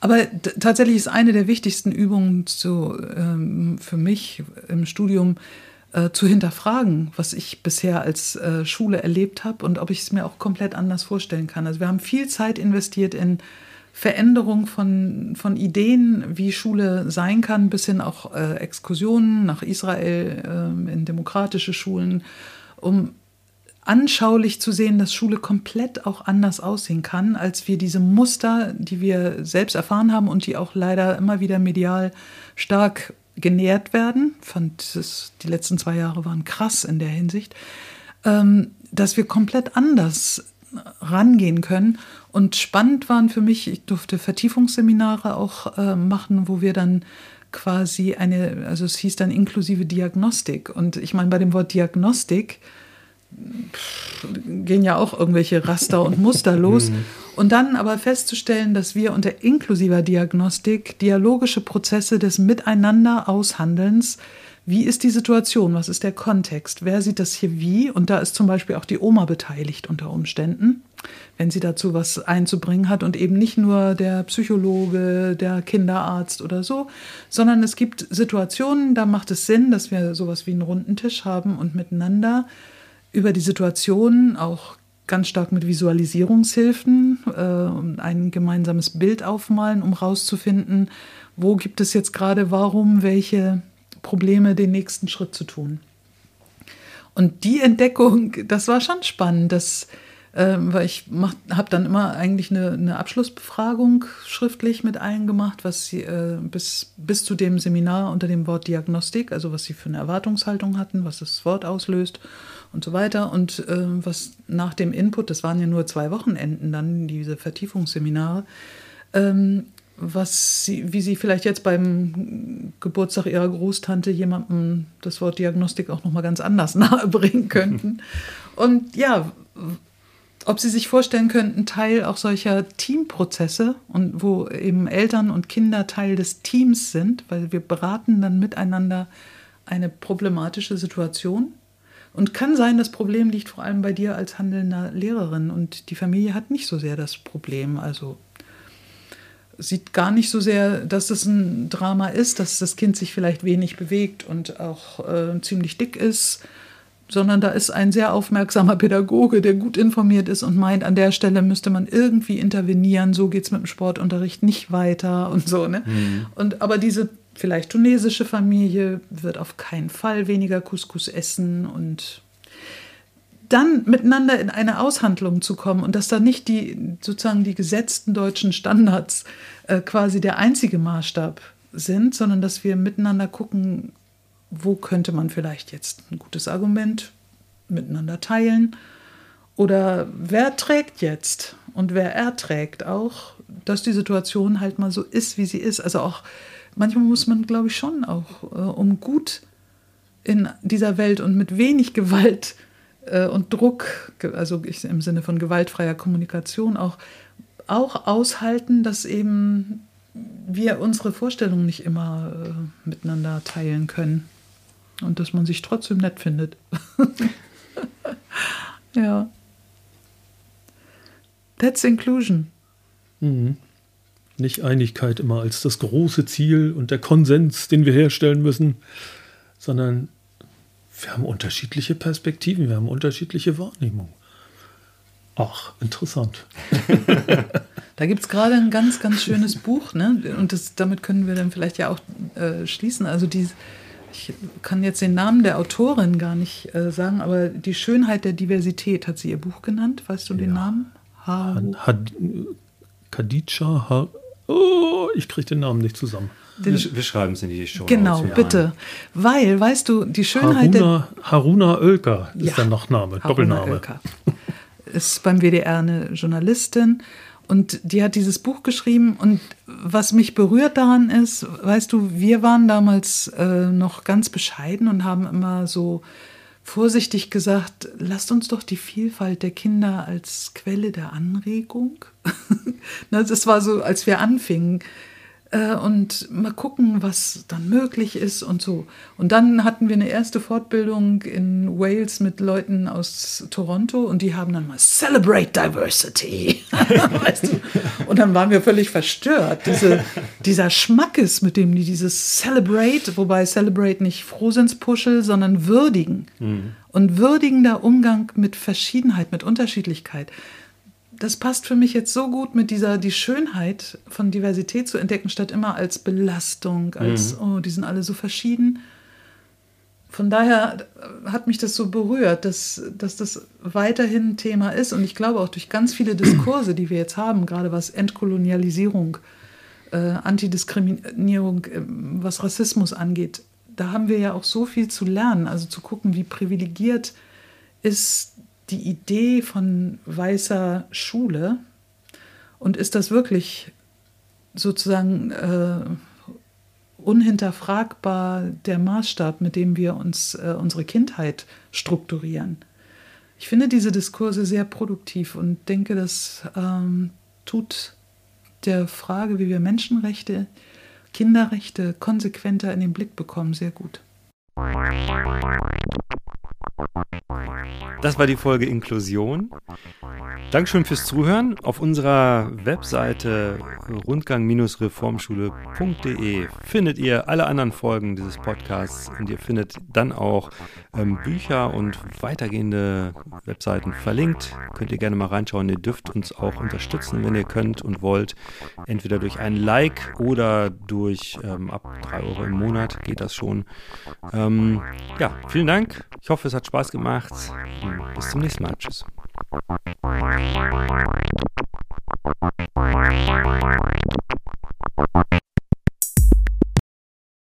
Aber tatsächlich ist eine der wichtigsten Übungen zu, ähm, für mich im Studium äh, zu hinterfragen, was ich bisher als äh, Schule erlebt habe und ob ich es mir auch komplett anders vorstellen kann. Also wir haben viel Zeit investiert in Veränderung von, von Ideen, wie Schule sein kann, bis hin auch äh, Exkursionen nach Israel ähm, in demokratische Schulen, um anschaulich zu sehen, dass Schule komplett auch anders aussehen kann, als wir diese Muster, die wir selbst erfahren haben und die auch leider immer wieder medial stark genährt werden. Fand das, die letzten zwei Jahre waren krass in der Hinsicht, ähm, dass wir komplett anders rangehen können. Und spannend waren für mich, ich durfte Vertiefungsseminare auch äh, machen, wo wir dann quasi eine, also es hieß dann inklusive Diagnostik. Und ich meine, bei dem Wort Diagnostik gehen ja auch irgendwelche Raster und Muster los. Und dann aber festzustellen, dass wir unter inklusiver Diagnostik dialogische Prozesse des Miteinander aushandelns wie ist die Situation, was ist der Kontext, wer sieht das hier wie? Und da ist zum Beispiel auch die Oma beteiligt unter Umständen, wenn sie dazu was einzubringen hat und eben nicht nur der Psychologe, der Kinderarzt oder so, sondern es gibt Situationen, da macht es Sinn, dass wir sowas wie einen runden Tisch haben und miteinander über die Situation auch ganz stark mit Visualisierungshilfen äh, ein gemeinsames Bild aufmalen, um herauszufinden, wo gibt es jetzt gerade warum, welche Probleme, den nächsten Schritt zu tun. Und die Entdeckung, das war schon spannend, das, äh, weil ich habe dann immer eigentlich eine, eine, Abschlussbefragung schriftlich mit allen gemacht, was sie äh, bis, bis zu dem Seminar unter dem Wort Diagnostik, also was sie für eine Erwartungshaltung hatten, was das Wort auslöst und so weiter. Und äh, was nach dem Input, das waren ja nur zwei Wochenenden dann, diese Vertiefungsseminare, ähm, was sie, wie Sie vielleicht jetzt beim Geburtstag Ihrer Großtante jemandem das Wort Diagnostik auch nochmal ganz anders nahebringen könnten. Und ja, ob Sie sich vorstellen könnten, Teil auch solcher Teamprozesse und wo eben Eltern und Kinder Teil des Teams sind, weil wir beraten dann miteinander eine problematische Situation. Und kann sein, das Problem liegt vor allem bei dir als handelnder Lehrerin und die Familie hat nicht so sehr das Problem. Also sieht gar nicht so sehr, dass es ein Drama ist, dass das Kind sich vielleicht wenig bewegt und auch äh, ziemlich dick ist, sondern da ist ein sehr aufmerksamer Pädagoge, der gut informiert ist und meint, an der Stelle müsste man irgendwie intervenieren, so geht es mit dem Sportunterricht nicht weiter und so. Ne? Mhm. Und, aber diese vielleicht tunesische Familie wird auf keinen Fall weniger Couscous essen und dann miteinander in eine Aushandlung zu kommen und dass da nicht die sozusagen die gesetzten deutschen Standards äh, quasi der einzige Maßstab sind, sondern dass wir miteinander gucken, wo könnte man vielleicht jetzt ein gutes Argument miteinander teilen oder wer trägt jetzt und wer erträgt auch, dass die Situation halt mal so ist, wie sie ist. Also auch manchmal muss man, glaube ich, schon auch, äh, um gut in dieser Welt und mit wenig Gewalt äh, und Druck, also ich, im Sinne von gewaltfreier Kommunikation auch, auch aushalten, dass eben wir unsere Vorstellungen nicht immer äh, miteinander teilen können und dass man sich trotzdem nett findet. ja. That's inclusion. Mhm. Nicht Einigkeit immer als das große Ziel und der Konsens, den wir herstellen müssen, sondern wir haben unterschiedliche Perspektiven, wir haben unterschiedliche Wahrnehmungen. Ach, interessant. da gibt es gerade ein ganz, ganz schönes Buch, ne? Und das, damit können wir dann vielleicht ja auch äh, schließen. Also die, ich kann jetzt den Namen der Autorin gar nicht äh, sagen, aber die Schönheit der Diversität hat sie ihr Buch genannt. Weißt du den ja. Namen? Ha Had Khadija, ha oh, ich kriege den Namen nicht zusammen. Den, wir, wir schreiben es in die Show. Genau, bitte. Weil, weißt du, die Schönheit Haruna, der. Haruna Oelker ist ja, der Nachname, Haruna Doppelname. Oelker. Ist beim WDR eine Journalistin und die hat dieses Buch geschrieben. Und was mich berührt daran ist, weißt du, wir waren damals äh, noch ganz bescheiden und haben immer so vorsichtig gesagt, lasst uns doch die Vielfalt der Kinder als Quelle der Anregung. das war so, als wir anfingen äh, und mal gucken, was dann möglich ist und so. Und dann hatten wir eine erste Fortbildung in Wales mit Leuten aus Toronto und die haben dann mal Celebrate Diversity. weißt du? Und dann waren wir völlig verstört. Diese, dieser Schmackes, mit dem die dieses Celebrate, wobei Celebrate nicht Frohsinnspuschel, sondern würdigen. Mhm. Und würdigender Umgang mit Verschiedenheit, mit Unterschiedlichkeit das passt für mich jetzt so gut mit dieser, die Schönheit von Diversität zu entdecken, statt immer als Belastung, als, mhm. oh, die sind alle so verschieden. Von daher hat mich das so berührt, dass, dass das weiterhin Thema ist. Und ich glaube auch durch ganz viele Diskurse, die wir jetzt haben, gerade was Entkolonialisierung, äh, Antidiskriminierung, äh, was Rassismus angeht, da haben wir ja auch so viel zu lernen. Also zu gucken, wie privilegiert ist die Idee von weißer Schule und ist das wirklich sozusagen äh, unhinterfragbar der Maßstab, mit dem wir uns äh, unsere Kindheit strukturieren. Ich finde diese Diskurse sehr produktiv und denke, das ähm, tut der Frage, wie wir Menschenrechte, Kinderrechte konsequenter in den Blick bekommen, sehr gut. Das war die Folge Inklusion. Dankeschön fürs Zuhören. Auf unserer Webseite rundgang-reformschule.de findet ihr alle anderen Folgen dieses Podcasts und ihr findet dann auch ähm, Bücher und weitergehende Webseiten verlinkt. Könnt ihr gerne mal reinschauen. Ihr dürft uns auch unterstützen, wenn ihr könnt und wollt. Entweder durch ein Like oder durch ähm, ab 3 Euro im Monat geht das schon. Ähm, ja, vielen Dank. Ich hoffe, es hat Spaß gemacht. Bis zum nächsten Mal. Tschüss.